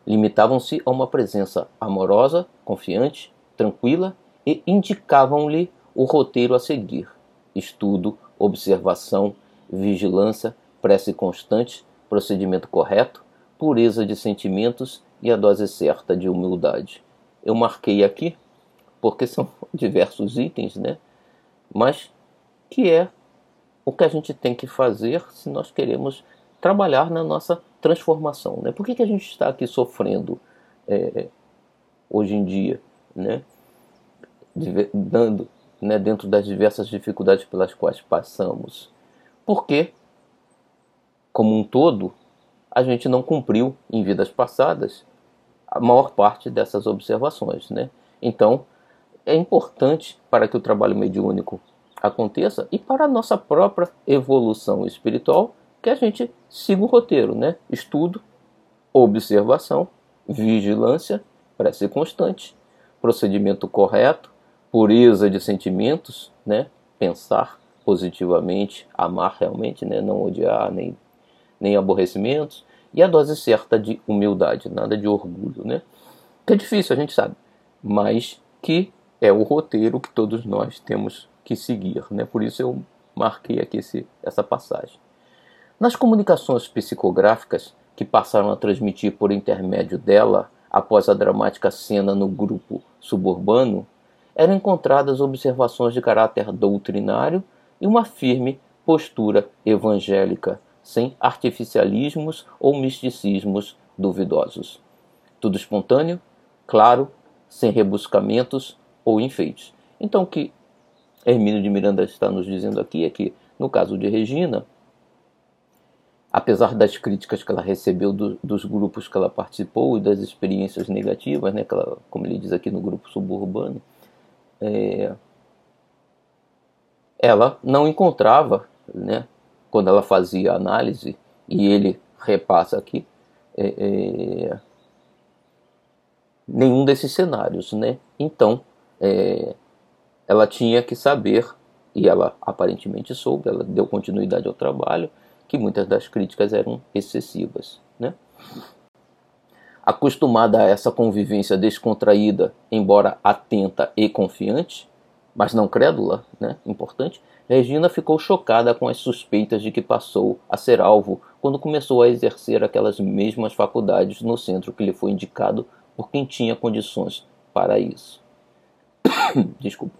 Limitavam-se a uma presença amorosa, confiante, tranquila e indicavam-lhe o roteiro a seguir: estudo, observação, vigilância, prece constante, procedimento correto, pureza de sentimentos e a dose certa de humildade. Eu marquei aqui porque são diversos itens, né? Mas que é o que a gente tem que fazer se nós queremos trabalhar na nossa transformação, né? Por que, que a gente está aqui sofrendo é, hoje em dia, né? Dando, né, dentro das diversas dificuldades pelas quais passamos. Porque, como um todo, a gente não cumpriu em vidas passadas a maior parte dessas observações, né? Então, é importante para que o trabalho mediúnico aconteça e para a nossa própria evolução espiritual que a gente siga o roteiro, né? Estudo, observação, vigilância, prece constante, procedimento correto, pureza de sentimentos, né? Pensar positivamente, amar realmente, né? Não odiar nem nem aborrecimentos e a dose certa de humildade, nada de orgulho, né? Que é difícil, a gente sabe, mas que é o roteiro que todos nós temos que seguir. Né? Por isso eu marquei aqui esse, essa passagem. Nas comunicações psicográficas que passaram a transmitir por intermédio dela após a dramática cena no grupo suburbano, eram encontradas observações de caráter doutrinário e uma firme postura evangélica, sem artificialismos ou misticismos duvidosos. Tudo espontâneo, claro, sem rebuscamentos ou enfeites. Então, o que Hermínio de Miranda está nos dizendo aqui é que, no caso de Regina, apesar das críticas que ela recebeu do, dos grupos que ela participou e das experiências negativas, né, que ela, como ele diz aqui no grupo suburbano, é, ela não encontrava, né, quando ela fazia análise, e ele repassa aqui, é, é, nenhum desses cenários. Né? Então, é, ela tinha que saber, e ela aparentemente soube, ela deu continuidade ao trabalho, que muitas das críticas eram excessivas. Né? Acostumada a essa convivência descontraída, embora atenta e confiante, mas não crédula, né? importante, Regina ficou chocada com as suspeitas de que passou a ser alvo quando começou a exercer aquelas mesmas faculdades no centro que lhe foi indicado por quem tinha condições para isso. Desculpa.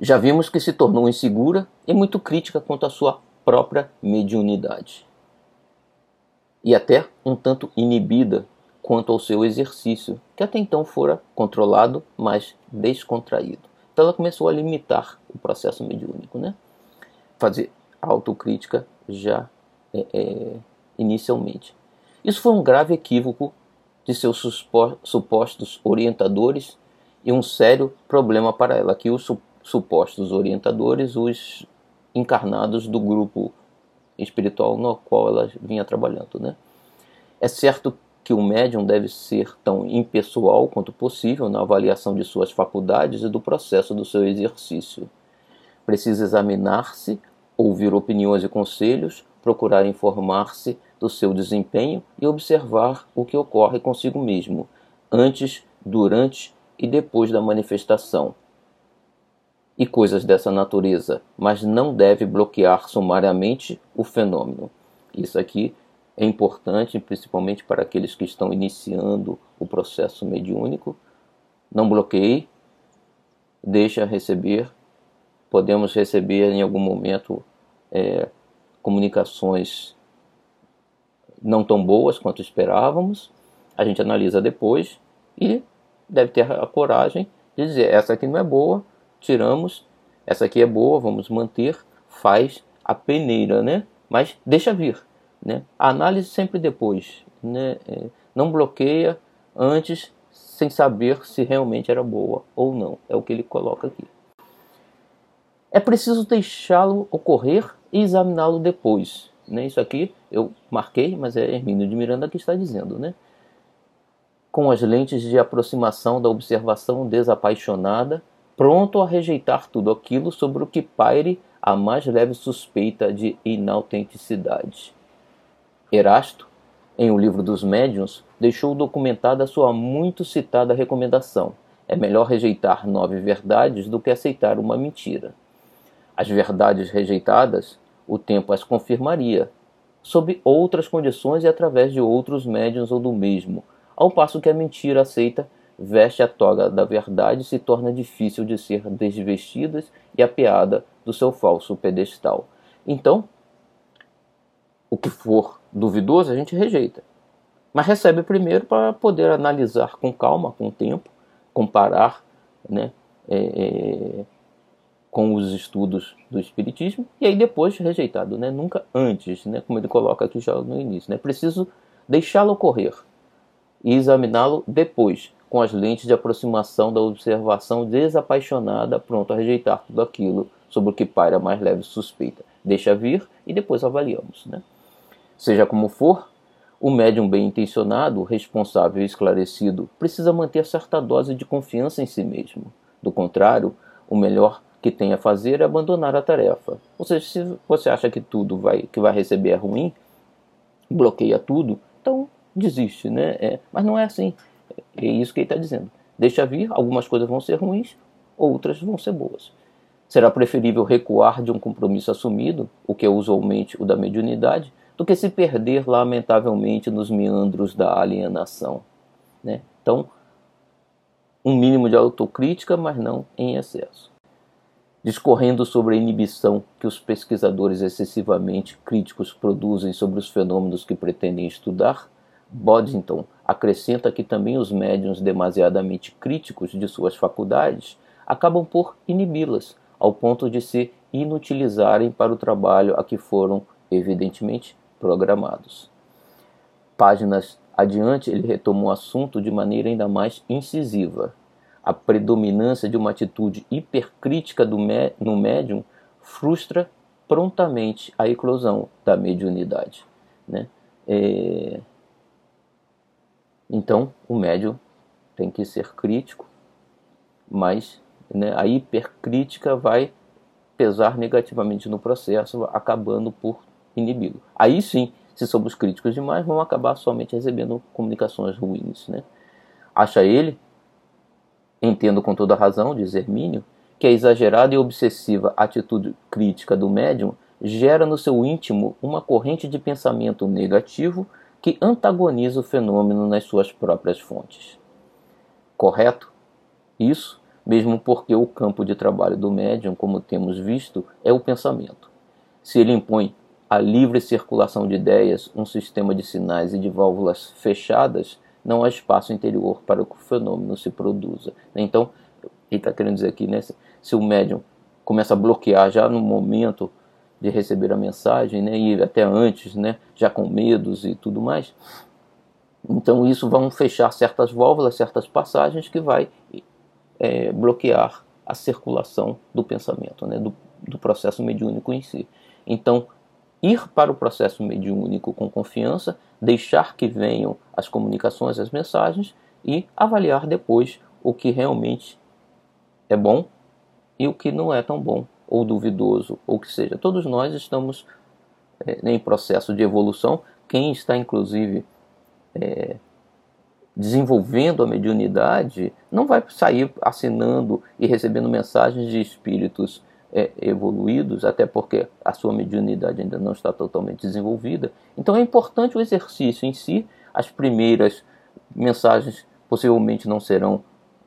Já vimos que se tornou insegura e muito crítica quanto à sua própria mediunidade e até um tanto inibida quanto ao seu exercício, que até então fora controlado, mas descontraído. Então ela começou a limitar o processo mediúnico, né? fazer autocrítica já é, é, inicialmente. Isso foi um grave equívoco de seus supostos orientadores e um sério problema para ela, que os supostos orientadores, os encarnados do grupo espiritual no qual ela vinha trabalhando. Né? É certo que o médium deve ser tão impessoal quanto possível na avaliação de suas faculdades e do processo do seu exercício. Precisa examinar-se, ouvir opiniões e conselhos, procurar informar-se do seu desempenho e observar o que ocorre consigo mesmo, antes, durante e depois da manifestação, e coisas dessa natureza, mas não deve bloquear sumariamente o fenômeno. Isso aqui é importante, principalmente para aqueles que estão iniciando o processo mediúnico. Não bloqueie, deixa receber. Podemos receber em algum momento é, comunicações não tão boas quanto esperávamos. A gente analisa depois e deve ter a coragem de dizer: essa aqui não é boa, tiramos, essa aqui é boa, vamos manter, faz a peneira, né? Mas deixa vir, né? A análise sempre depois, né? É, não bloqueia antes sem saber se realmente era boa ou não. É o que ele coloca aqui. É preciso deixá-lo ocorrer e examiná-lo depois. Né? Isso aqui eu marquei, mas é Hermínio de Miranda que está dizendo. Né? Com as lentes de aproximação da observação desapaixonada, pronto a rejeitar tudo aquilo sobre o que paire a mais leve suspeita de inautenticidade. Erasto, em O Livro dos Médiuns, deixou documentada sua muito citada recomendação: é melhor rejeitar nove verdades do que aceitar uma mentira. As verdades rejeitadas, o tempo as confirmaria, sob outras condições e através de outros médiuns ou do mesmo, ao passo que a mentira aceita veste a toga da verdade e se torna difícil de ser desvestidas e apeada do seu falso pedestal. Então, o que for duvidoso a gente rejeita, mas recebe primeiro para poder analisar com calma, com tempo, comparar né, é, é, com os estudos do Espiritismo e aí depois rejeitado, né, nunca antes, né, como ele coloca aqui já no início. Né, preciso deixá-lo ocorrer e examiná-lo depois, com as lentes de aproximação da observação desapaixonada, pronto a rejeitar tudo aquilo sobre o que paira mais leve suspeita. Deixa vir e depois avaliamos. Né? Seja como for, o médium bem intencionado, responsável e esclarecido precisa manter certa dose de confiança em si mesmo. Do contrário, o melhor que tem a fazer é abandonar a tarefa. Ou seja, se você acha que tudo vai, que vai receber é ruim, bloqueia tudo, então desiste, né? É, mas não é assim. É isso que ele está dizendo. Deixa vir, algumas coisas vão ser ruins, outras vão ser boas. Será preferível recuar de um compromisso assumido, o que é usualmente o da mediunidade, do que se perder lamentavelmente nos meandros da alienação. Né? Então, um mínimo de autocrítica, mas não em excesso. Discorrendo sobre a inibição que os pesquisadores excessivamente críticos produzem sobre os fenômenos que pretendem estudar, Boddington acrescenta que também os médiums demasiadamente críticos de suas faculdades acabam por inibi-las, ao ponto de se inutilizarem para o trabalho a que foram, evidentemente, programados. Páginas adiante, ele retoma o assunto de maneira ainda mais incisiva. A predominância de uma atitude hipercrítica do no médium frustra prontamente a eclosão da mediunidade. Né? É, então, o médium tem que ser crítico, mas né, a hipercrítica vai pesar negativamente no processo, acabando por inibi-lo. Aí sim, Se somos críticos demais, vamos acabar somente recebendo comunicações ruins. Né? Acha ele, entendo com toda razão, diz Hermínio, que a exagerada e obsessiva atitude crítica do médium gera no seu íntimo uma corrente de pensamento negativo que antagoniza o fenômeno nas suas próprias fontes. Correto? Isso, mesmo porque o campo de trabalho do médium, como temos visto, é o pensamento. Se ele impõe a livre circulação de ideias, um sistema de sinais e de válvulas fechadas, não há espaço interior para que o fenômeno se produza. Então, ele está querendo dizer aqui, né, se o médium começa a bloquear já no momento de receber a mensagem, né, e até antes, né, já com medos e tudo mais, então isso vão fechar certas válvulas, certas passagens que vai é, bloquear a circulação do pensamento, né, do, do processo mediúnico em si. Então, ir para o processo mediúnico com confiança, deixar que venham as comunicações, as mensagens e avaliar depois o que realmente é bom e o que não é tão bom ou duvidoso ou que seja. Todos nós estamos é, em processo de evolução. Quem está inclusive é, desenvolvendo a mediunidade não vai sair assinando e recebendo mensagens de espíritos é, evoluídos, até porque a sua mediunidade ainda não está totalmente desenvolvida. Então é importante o exercício em si. As primeiras mensagens possivelmente não serão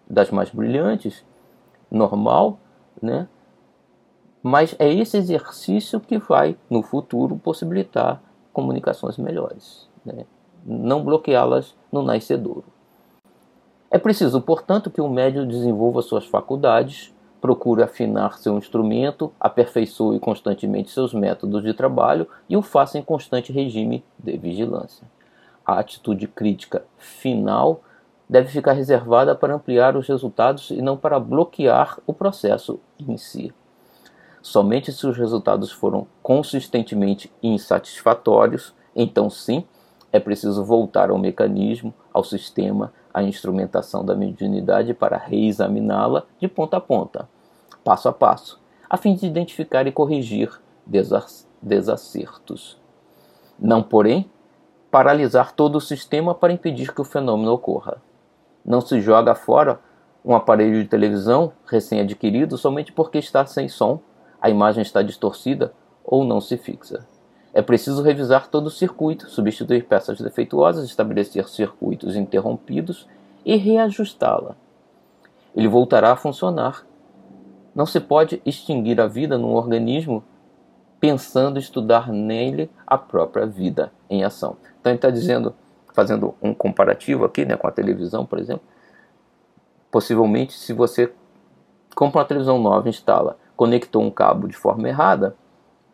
das mais brilhantes, normal, né? Mas é esse exercício que vai, no futuro, possibilitar comunicações melhores, né? não bloqueá-las no nascedouro. É preciso, portanto, que o médium desenvolva suas faculdades, procure afinar seu instrumento, aperfeiçoe constantemente seus métodos de trabalho e o faça em constante regime de vigilância. A atitude crítica final deve ficar reservada para ampliar os resultados e não para bloquear o processo em si. Somente se os resultados foram consistentemente insatisfatórios, então sim, é preciso voltar ao mecanismo, ao sistema, à instrumentação da mediunidade para reexaminá-la de ponta a ponta, passo a passo, a fim de identificar e corrigir desacertos. Não, porém, paralisar todo o sistema para impedir que o fenômeno ocorra. Não se joga fora um aparelho de televisão recém-adquirido somente porque está sem som a imagem está distorcida ou não se fixa. É preciso revisar todo o circuito, substituir peças defeituosas, estabelecer circuitos interrompidos e reajustá-la. Ele voltará a funcionar. Não se pode extinguir a vida num organismo pensando estudar nele a própria vida em ação. Então ele está dizendo, fazendo um comparativo aqui né, com a televisão, por exemplo, possivelmente se você compra uma televisão nova, instala conectou um cabo de forma errada,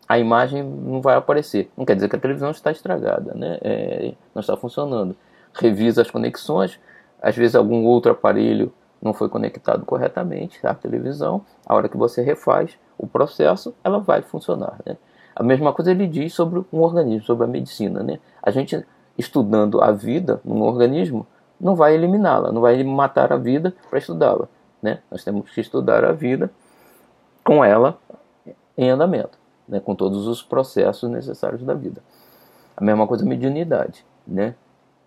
a imagem não vai aparecer. Não quer dizer que a televisão está estragada, né? É, não está funcionando. Revisa as conexões, às vezes algum outro aparelho não foi conectado corretamente à televisão. A hora que você refaz o processo, ela vai funcionar. Né? A mesma coisa ele diz sobre um organismo, sobre a medicina. Né? A gente estudando a vida num organismo não vai eliminá-la, não vai matar a vida para estudá-la. Né? Nós temos que estudar a vida com ela em andamento, né, com todos os processos necessários da vida. A mesma coisa a mediunidade. Né?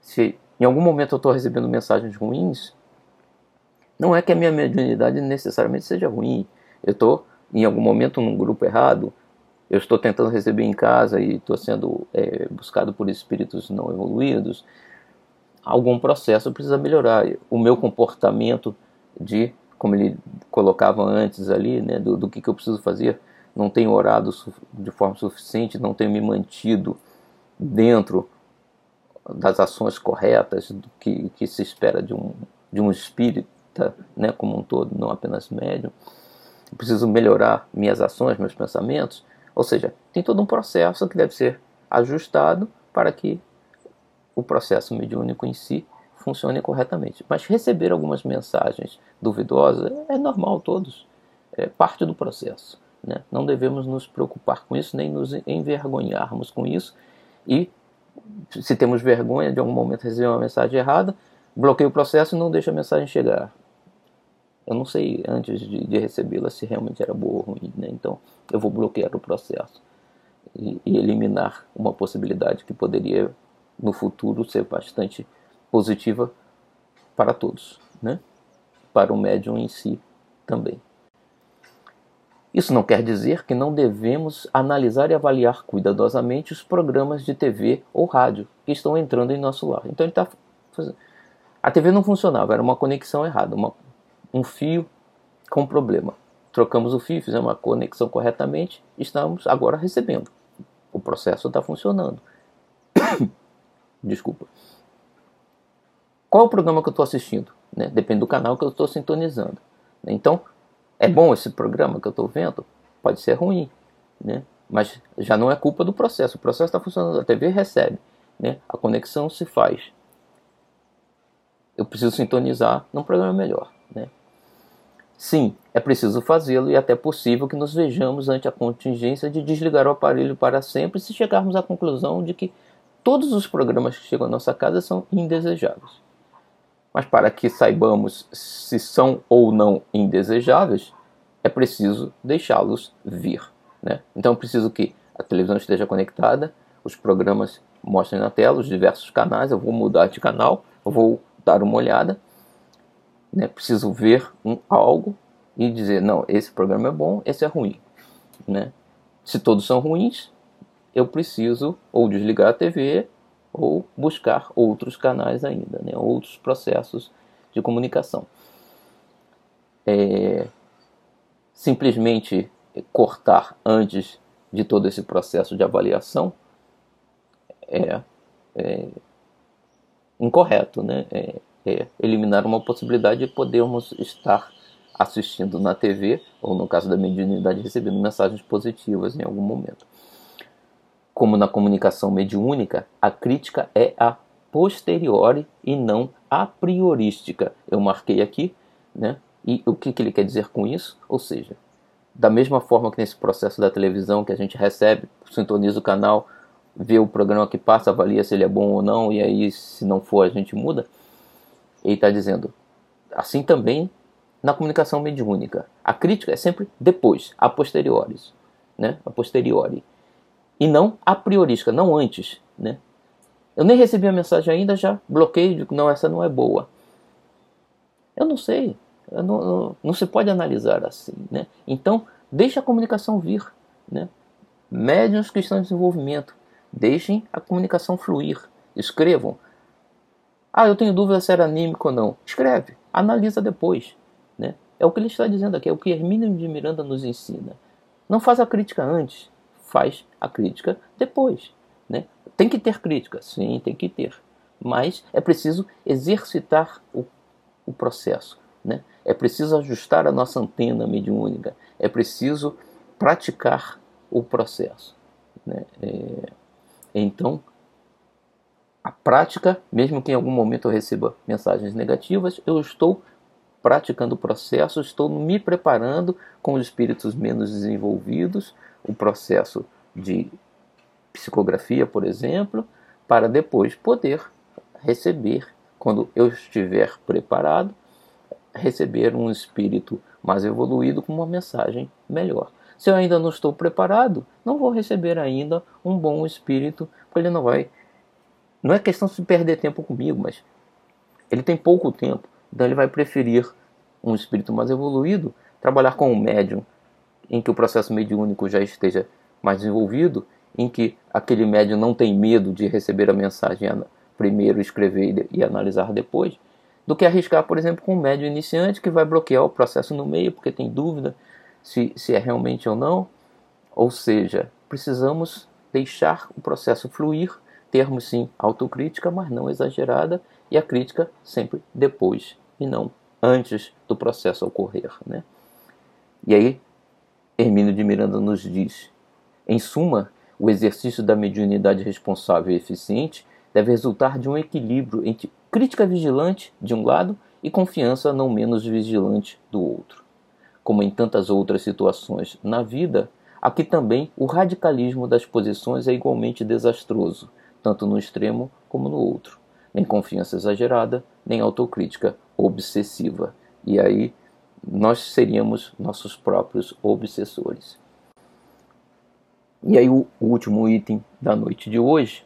Se em algum momento eu estou recebendo mensagens ruins, não é que a minha mediunidade necessariamente seja ruim. Eu estou em algum momento num grupo errado, eu estou tentando receber em casa e estou sendo é, buscado por espíritos não evoluídos, algum processo precisa melhorar. O meu comportamento de como ele colocava antes ali, né, do, do que, que eu preciso fazer, não tenho orado de forma suficiente, não tenho me mantido dentro das ações corretas do que, que se espera de um, de um espírita, né, como um todo, não apenas médium. Eu preciso melhorar minhas ações, meus pensamentos. Ou seja, tem todo um processo que deve ser ajustado para que o processo mediúnico em si funcione corretamente. Mas receber algumas mensagens duvidosas é normal, todos. É parte do processo. Né? Não devemos nos preocupar com isso, nem nos envergonharmos com isso. E se temos vergonha de algum momento receber uma mensagem errada, bloqueia o processo e não deixa a mensagem chegar. Eu não sei antes de, de recebê-la se realmente era boa ou ruim, né? então eu vou bloquear o processo. e, e eliminar uma possibilidade que poderia no futuro ser bastante positiva para todos, né? para o médium em si também. Isso não quer dizer que não devemos analisar e avaliar cuidadosamente os programas de TV ou rádio que estão entrando em nosso lar. Então ele está fazendo... A TV não funcionava, era uma conexão errada, uma, um fio com problema. Trocamos o fio, fizemos uma conexão corretamente, estamos agora recebendo. O processo está funcionando. Desculpa. Qual é o programa que eu estou assistindo? Né? Depende do canal que eu estou sintonizando. Então, é bom esse programa que eu estou vendo? Pode ser ruim, né? mas já não é culpa do processo. O processo está funcionando, a TV recebe, né? a conexão se faz. Eu preciso sintonizar num programa melhor. Né? Sim, é preciso fazê-lo e até possível que nos vejamos ante a contingência de desligar o aparelho para sempre se chegarmos à conclusão de que todos os programas que chegam à nossa casa são indesejáveis. Mas para que saibamos se são ou não indesejáveis, é preciso deixá-los vir. Né? Então, é preciso que a televisão esteja conectada, os programas mostrem na tela os diversos canais. Eu vou mudar de canal, eu vou dar uma olhada, né? preciso ver um, algo e dizer: não, esse programa é bom, esse é ruim. Né? Se todos são ruins, eu preciso ou desligar a TV ou buscar outros canais ainda, né, outros processos de comunicação. É, simplesmente cortar antes de todo esse processo de avaliação é, é incorreto, né? É, é, eliminar uma possibilidade de podermos estar assistindo na TV, ou no caso da mediunidade, recebendo mensagens positivas em algum momento. Como na comunicação mediúnica, a crítica é a posteriori e não a priorística. Eu marquei aqui, né? E o que, que ele quer dizer com isso? Ou seja, da mesma forma que nesse processo da televisão que a gente recebe, sintoniza o canal, vê o programa que passa, avalia se ele é bom ou não, e aí se não for a gente muda. Ele está dizendo, assim também na comunicação mediúnica. A crítica é sempre depois, a posteriori, né? A posteriori e não a priorística, não antes. Né? Eu nem recebi a mensagem ainda, já bloqueio, digo, não, essa não é boa. Eu não sei, eu não, não, não, se pode analisar assim. Né? Então, deixe a comunicação vir. Né? Médiuns que estão em desenvolvimento, deixem a comunicação fluir. Escrevam. Ah, eu tenho dúvida se era anímico ou não. Escreve, analisa depois. Né? É o que ele está dizendo aqui, é o que Hermínio de Miranda nos ensina. Não faça crítica antes, faz a crítica depois. Né? Tem que ter crítica, sim, tem que ter. Mas é preciso exercitar o, o processo. Né? É preciso ajustar a nossa antena mediúnica. É preciso praticar o processo. Né? É, então, a prática, mesmo que em algum momento eu receba mensagens negativas, eu estou praticando o processo, estou me preparando com os espíritos menos desenvolvidos o processo de psicografia, por exemplo, para depois poder receber, quando eu estiver preparado, receber um espírito mais evoluído com uma mensagem melhor. Se eu ainda não estou preparado, não vou receber ainda um bom espírito, porque ele não vai. Não é questão de perder tempo comigo, mas ele tem pouco tempo, então ele vai preferir um espírito mais evoluído, trabalhar com um médium em que o processo mediúnico já esteja mais desenvolvido, em que aquele médium não tem medo de receber a mensagem primeiro, escrever e analisar depois, do que arriscar, por exemplo, com um médium iniciante que vai bloquear o processo no meio porque tem dúvida se, se é realmente ou não. Ou seja, precisamos deixar o processo fluir, termos sim autocrítica, mas não exagerada, e a crítica sempre depois e não antes do processo ocorrer. Né? E aí Hermínio de Miranda nos diz: em suma, o exercício da mediunidade responsável e eficiente deve resultar de um equilíbrio entre crítica vigilante, de um lado, e confiança não menos vigilante do outro. Como em tantas outras situações na vida, aqui também o radicalismo das posições é igualmente desastroso, tanto no extremo como no outro. Nem confiança exagerada, nem autocrítica obsessiva. E aí nós seríamos nossos próprios obsessores. E aí o, último item da noite de hoje,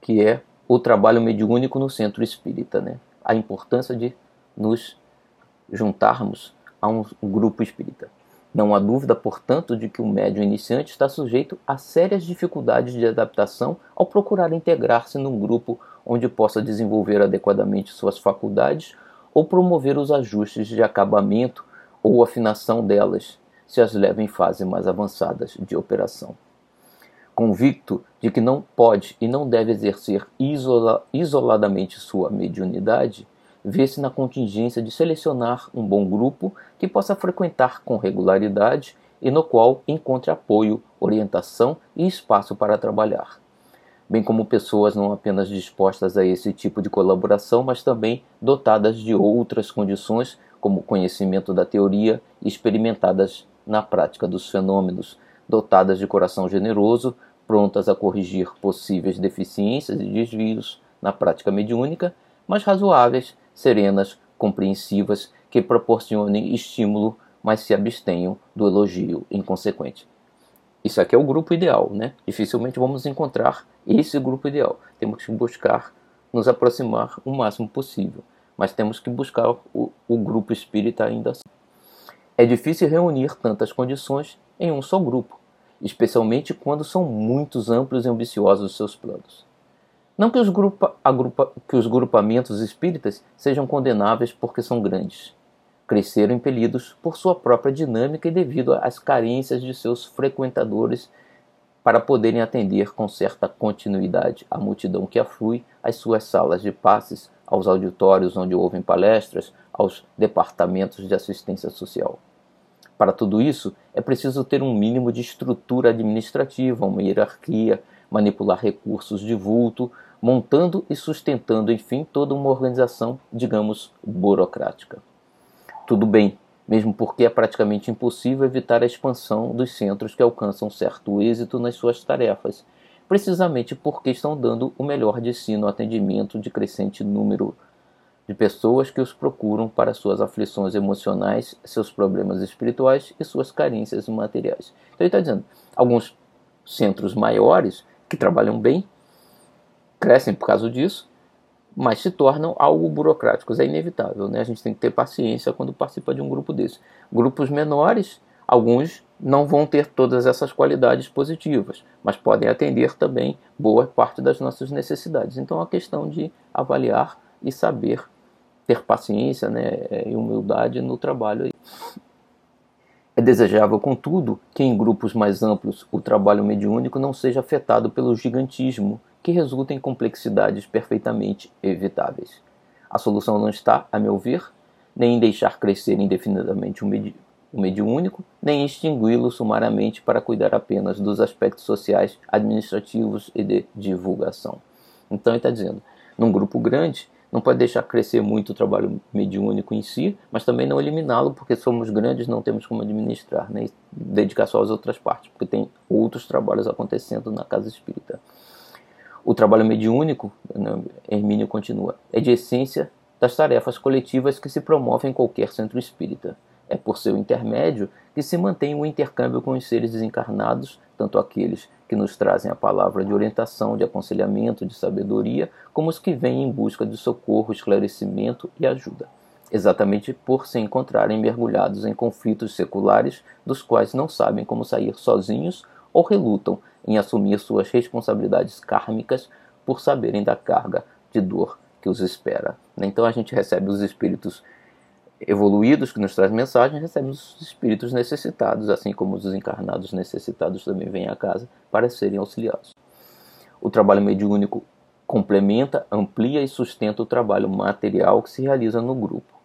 que é o trabalho mediúnico no centro espírita, né? A importância de nos juntarmos a um grupo espírita. Não há dúvida, portanto, de que o médium iniciante está sujeito a sérias dificuldades de adaptação ao procurar integrar-se num grupo onde possa desenvolver adequadamente suas faculdades ou promover os ajustes de acabamento ou afinação delas, se as leva em fases mais avançadas de operação. Convicto de que não pode e não deve exercer isola isoladamente sua mediunidade, vê-se na contingência de selecionar um bom grupo que possa frequentar com regularidade e no qual encontre apoio, orientação e espaço para trabalhar. Bem como pessoas não apenas dispostas a esse tipo de colaboração, mas também dotadas de outras condições, como conhecimento da teoria experimentadas na prática dos fenômenos, dotadas de coração generoso, prontas a corrigir possíveis deficiências e desvios na prática mediúnica, mas razoáveis serenas, compreensivas, que proporcionem estímulo, mas se abstenham do elogio inconsequente. Isso aqui é o grupo ideal, né? Dificilmente vamos encontrar esse grupo ideal. Temos que buscar nos aproximar o máximo possível, mas temos que buscar o, o grupo espírita ainda assim. É difícil reunir tantas condições em um só grupo, especialmente quando são muitos amplos e ambiciosos os seus planos. Não que os, grupa, agrupa, que os grupamentos espíritas sejam condenáveis porque são grandes. Cresceram impelidos por sua própria dinâmica e devido às carências de seus frequentadores para poderem atender com certa continuidade a multidão que aflui às suas salas de passes, aos auditórios onde ouvem palestras, aos departamentos de assistência social. Para tudo isso, é preciso ter um mínimo de estrutura administrativa, uma hierarquia, manipular recursos de vulto, montando e sustentando, enfim, toda uma organização, digamos, burocrática. Tudo bem, mesmo porque é praticamente impossível evitar a expansão dos centros que alcançam certo êxito nas suas tarefas, precisamente porque estão dando o melhor de si no atendimento de crescente número de pessoas que os procuram para suas aflições emocionais, seus problemas espirituais e suas carências materiais. Então ele está dizendo, alguns centros maiores que trabalham bem crescem por causa disso, mas se tornam algo burocráticos. É inevitável, né? A gente tem que ter paciência quando participa de um grupo desse. Grupos menores, alguns não vão ter todas essas qualidades positivas, mas podem atender também boa parte das nossas necessidades. Então, é uma questão de avaliar e saber ter paciência né, e humildade no trabalho. É desejável, contudo, que em grupos mais amplos o trabalho mediúnico não seja afetado pelo gigantismo que resulta em complexidades perfeitamente evitáveis. A solução não está, a meu ver, nem em deixar crescer indefinidamente o, medi o mediúnico, nem em extingui-lo sumariamente para cuidar apenas dos aspectos sociais, administrativos e de divulgação. Então ele está dizendo, num grupo grande, não pode deixar crescer muito o trabalho mediúnico em si, mas também não eliminá-lo, porque somos grandes, não temos como administrar, nem né? dedicar só às outras partes, porque tem outros trabalhos acontecendo na casa espírita. O trabalho mediúnico, né, Hermínio continua, é de essência das tarefas coletivas que se promovem em qualquer centro espírita. É por seu intermédio que se mantém o intercâmbio com os seres desencarnados, tanto aqueles que nos trazem a palavra de orientação, de aconselhamento, de sabedoria, como os que vêm em busca de socorro, esclarecimento e ajuda. Exatamente por se encontrarem mergulhados em conflitos seculares dos quais não sabem como sair sozinhos ou relutam em assumir suas responsabilidades kármicas por saberem da carga de dor que os espera. Então a gente recebe os espíritos evoluídos que nos trazem mensagens, recebe os espíritos necessitados, assim como os encarnados necessitados também vêm à casa para serem auxiliados. O trabalho mediúnico complementa, amplia e sustenta o trabalho material que se realiza no grupo.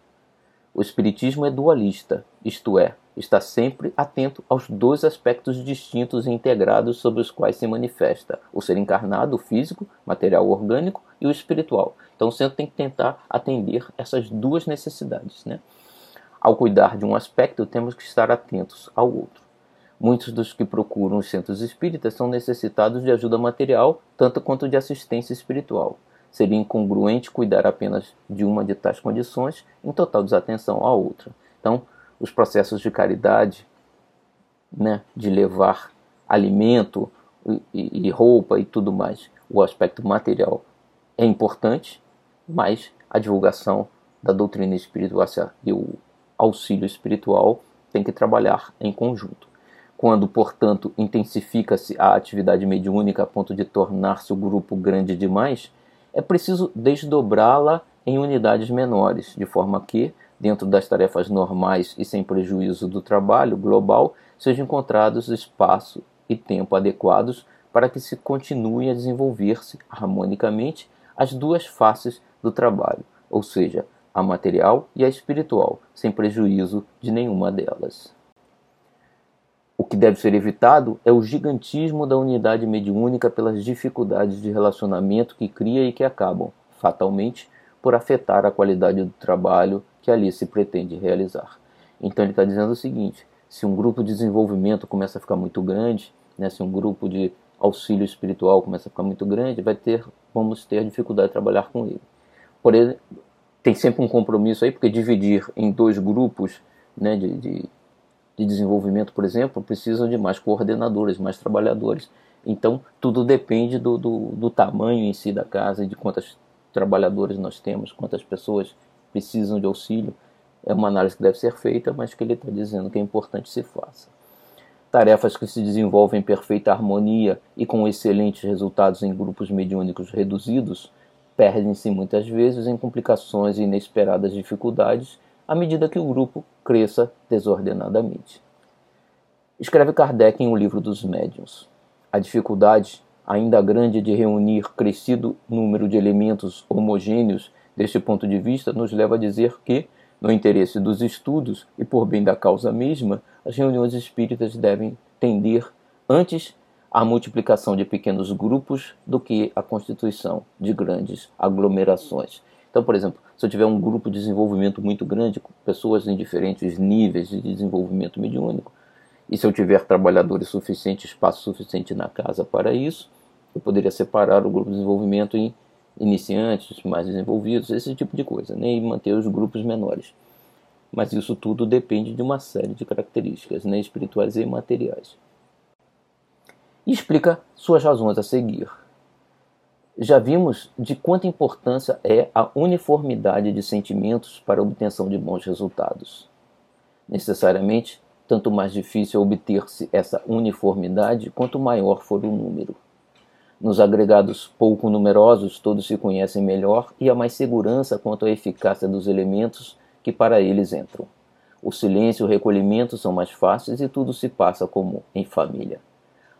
O espiritismo é dualista, isto é, está sempre atento aos dois aspectos distintos e integrados sobre os quais se manifesta o ser encarnado, o físico, material orgânico, e o espiritual. Então o centro tem que tentar atender essas duas necessidades. Né? Ao cuidar de um aspecto, temos que estar atentos ao outro. Muitos dos que procuram os centros espíritas são necessitados de ajuda material, tanto quanto de assistência espiritual. Seria incongruente cuidar apenas de uma de tais condições em total desatenção à outra. Então, os processos de caridade, né, de levar alimento e, roupa e tudo mais. O aspecto material é importante, mas a divulgação da doutrina espiritual e o auxílio espiritual tem que trabalhar em conjunto. Quando, portanto, intensifica-se a atividade mediúnica a ponto de tornar-se o grupo grande demais, é preciso desdobrá-la em unidades menores, de forma que, dentro das tarefas normais e sem prejuízo do trabalho global, sejam encontrados espaço e tempo adequados para que se continuem a desenvolver-se harmonicamente as duas faces do trabalho, ou seja, a material e a espiritual, sem prejuízo de nenhuma delas. O que deve ser evitado é o gigantismo da unidade mediúnica pelas dificuldades de relacionamento que cria e que acabam, fatalmente, por afetar a qualidade do trabalho que ali se pretende realizar. Então ele está dizendo o seguinte: se um grupo de desenvolvimento começa a ficar muito grande, né, se um grupo de auxílio espiritual começa a ficar muito grande, vai ter, vamos ter dificuldade de trabalhar com ele. Porém, tem sempre um compromisso aí, porque dividir em dois grupos né, de, de, de desenvolvimento, por exemplo, precisam de mais coordenadores, mais trabalhadores. Então, tudo depende do, do, do tamanho em si da casa e de quantos trabalhadores nós temos, quantas pessoas precisam de auxílio. É uma análise que deve ser feita, mas que ele está dizendo que é importante se faça. Tarefas que se desenvolvem em perfeita harmonia e com excelentes resultados em grupos mediúnicos reduzidos perdem-se muitas vezes em complicações e inesperadas dificuldades à medida que o grupo cresça desordenadamente. Escreve Kardec em O Livro dos Médiuns. A dificuldade, ainda grande, de reunir crescido número de elementos homogêneos deste ponto de vista nos leva a dizer que, no interesse dos estudos e por bem da causa mesma, as reuniões espíritas devem tender antes à multiplicação de pequenos grupos do que à constituição de grandes aglomerações. Então, por exemplo, se eu tiver um grupo de desenvolvimento muito grande, pessoas em diferentes níveis de desenvolvimento mediúnico, e se eu tiver trabalhadores suficientes, espaço suficiente na casa para isso, eu poderia separar o grupo de desenvolvimento em iniciantes, mais desenvolvidos, esse tipo de coisa, né? e manter os grupos menores. Mas isso tudo depende de uma série de características né? espirituais e materiais. E explica suas razões a seguir. Já vimos de quanta importância é a uniformidade de sentimentos para a obtenção de bons resultados. Necessariamente, tanto mais difícil obter-se essa uniformidade quanto maior for o número. Nos agregados pouco numerosos, todos se conhecem melhor e há mais segurança quanto à eficácia dos elementos que para eles entram. O silêncio e o recolhimento são mais fáceis e tudo se passa como em família.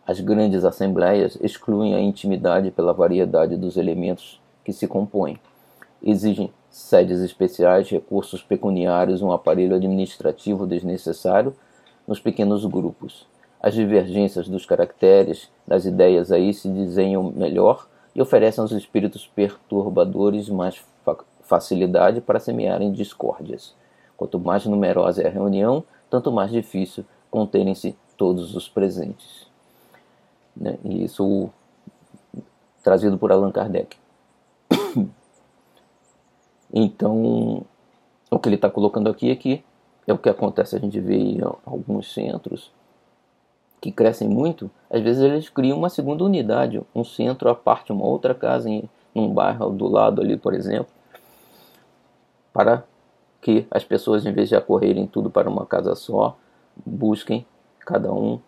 As grandes assembleias excluem a intimidade pela variedade dos elementos que se compõem. Exigem sedes especiais, recursos pecuniários, um aparelho administrativo desnecessário nos pequenos grupos. As divergências dos caracteres, das ideias aí se desenham melhor e oferecem aos espíritos perturbadores mais fa facilidade para semearem discórdias. Quanto mais numerosa é a reunião, tanto mais difícil conterem-se todos os presentes. Né? E isso trazido por Allan Kardec. Então, o que ele está colocando aqui é que é o que acontece, a gente vê em alguns centros que crescem muito, às vezes eles criam uma segunda unidade, um centro à parte, uma outra casa em um bairro do lado ali, por exemplo, para que as pessoas, em vez de acorrerem tudo para uma casa só, busquem cada um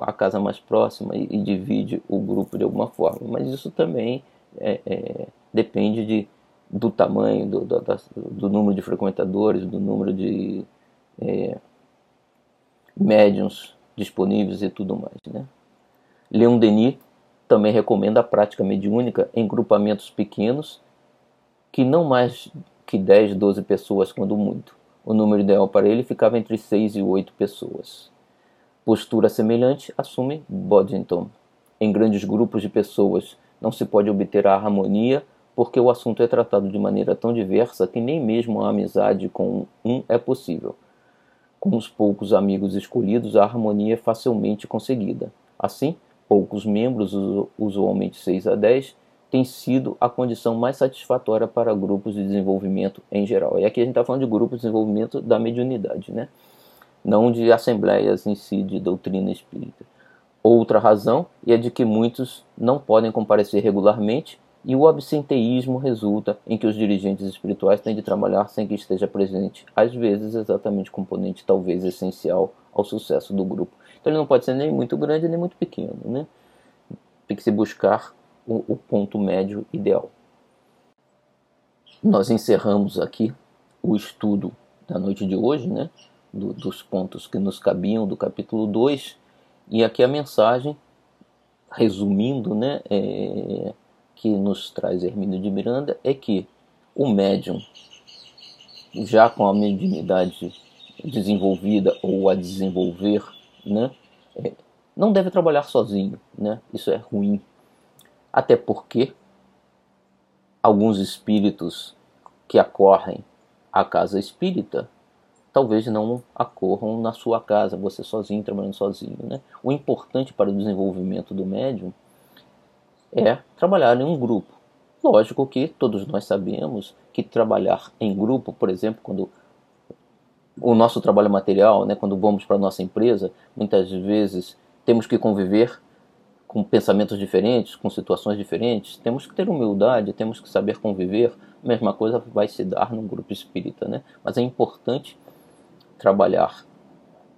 a casa mais próxima e, e divide o grupo de alguma forma. Mas isso também é, é, depende de, do tamanho, do, do, do, número de frequentadores, do número de é, médiums disponíveis e tudo mais. Né? Leon Denis também recomenda a prática mediúnica em grupamentos pequenos, que não mais que 10, 12 pessoas, quando muito. O número ideal para ele ficava entre 6 e 8 pessoas. Postura semelhante assume Boddington. Em grandes grupos de pessoas não se pode obter a harmonia porque o assunto é tratado de maneira tão diversa que nem mesmo a amizade com um é possível. Com os poucos amigos escolhidos, a harmonia é facilmente conseguida. Assim, poucos membros, usualmente 6 a 10, tem sido a condição mais satisfatória para grupos de desenvolvimento em geral. E aqui a gente está falando de grupos de desenvolvimento da mediunidade, né? não de assembleias em si de doutrina espírita. outra razão é de que muitos não podem comparecer regularmente e o absenteísmo resulta em que os dirigentes espirituais têm de trabalhar sem que esteja presente, às vezes exatamente componente talvez essencial ao sucesso do grupo. Então ele não pode ser nem muito grande nem muito pequeno, né? Tem que se buscar o, o ponto médio ideal. Nós encerramos aqui o estudo da noite de hoje, né? Do, dos pontos que nos cabiam do capítulo 2. E aqui a mensagem, resumindo, né? É, que nos traz Hermínio de Miranda é que o médium, já com a mediunidade desenvolvida ou a desenvolver, né, é, não deve trabalhar sozinho, né? Isso é ruim. Até porque alguns espíritos que acorrem à casa espírita talvez não acorram na sua casa, você sozinho, trabalhando sozinho. Né? O importante para o desenvolvimento do médium é trabalhar em um grupo. Lógico que todos nós sabemos que trabalhar em grupo, por exemplo, quando o nosso trabalho material, né, quando vamos para a nossa empresa, muitas vezes temos que conviver com pensamentos diferentes, com situações diferentes, temos que ter humildade, temos que saber conviver. A mesma coisa vai se dar num grupo espírita, né? Mas é importante trabalhar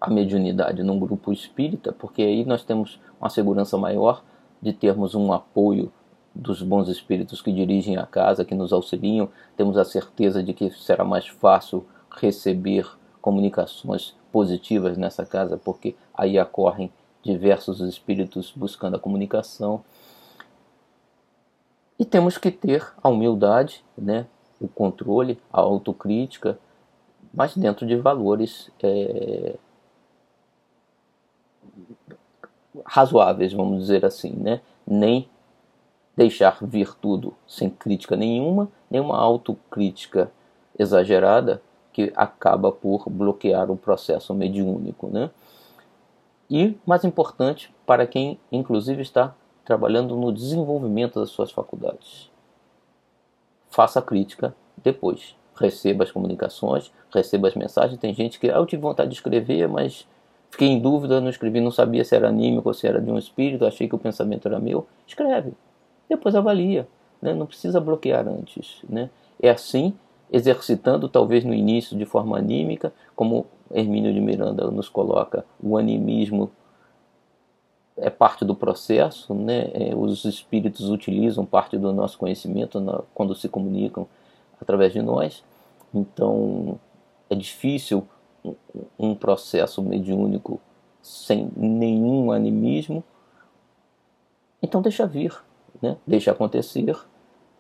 a mediunidade num grupo espírita, porque aí nós temos uma segurança maior de termos um apoio dos bons espíritos que dirigem a casa, que nos auxiliam, temos a certeza de que será mais fácil receber comunicações positivas nessa casa, porque aí ocorrem diversos espíritos buscando a comunicação. E temos que ter a humildade, né, o controle, a autocrítica, mas dentro de valores é, razoáveis, vamos dizer assim, né? Nem deixar vir tudo sem crítica nenhuma, nem uma autocrítica exagerada que acaba por bloquear o processo mediúnico, né? E, mais importante, para quem inclusive está trabalhando no desenvolvimento das suas faculdades. Faça a crítica depois. Receba as comunicações, receba as mensagens. Tem gente que, ah, eu tive vontade de escrever, mas Fiquei em dúvida, não escrevi, não sabia se era anímico ou se era de um espírito, achei que o pensamento era meu. Escreve, depois avalia, né? não precisa bloquear antes. Né? É assim, exercitando talvez no início de forma anímica, como Hermínio de Miranda nos coloca, o animismo é parte do processo, né? É, os espíritos utilizam parte do nosso conhecimento na, quando se comunicam através de nós. Então é difícil um processo mediúnico sem nenhum animismo, então deixa vir, né? deixa acontecer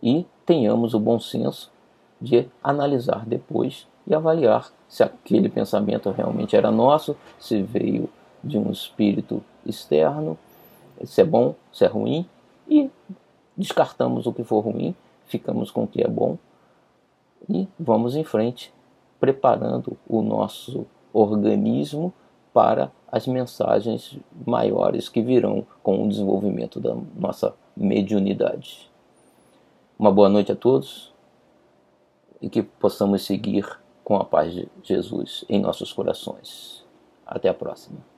e tenhamos o bom senso de analisar depois e avaliar se aquele pensamento realmente era nosso, se veio de um espírito externo, se é bom, se é ruim, e descartamos o que for ruim, ficamos com o que é bom e vamos em frente preparando o nosso organismo para as mensagens maiores que virão com o desenvolvimento da nossa mediunidade. Uma boa noite a todos e que possamos seguir com a paz de Jesus em nossos corações. Até a próxima.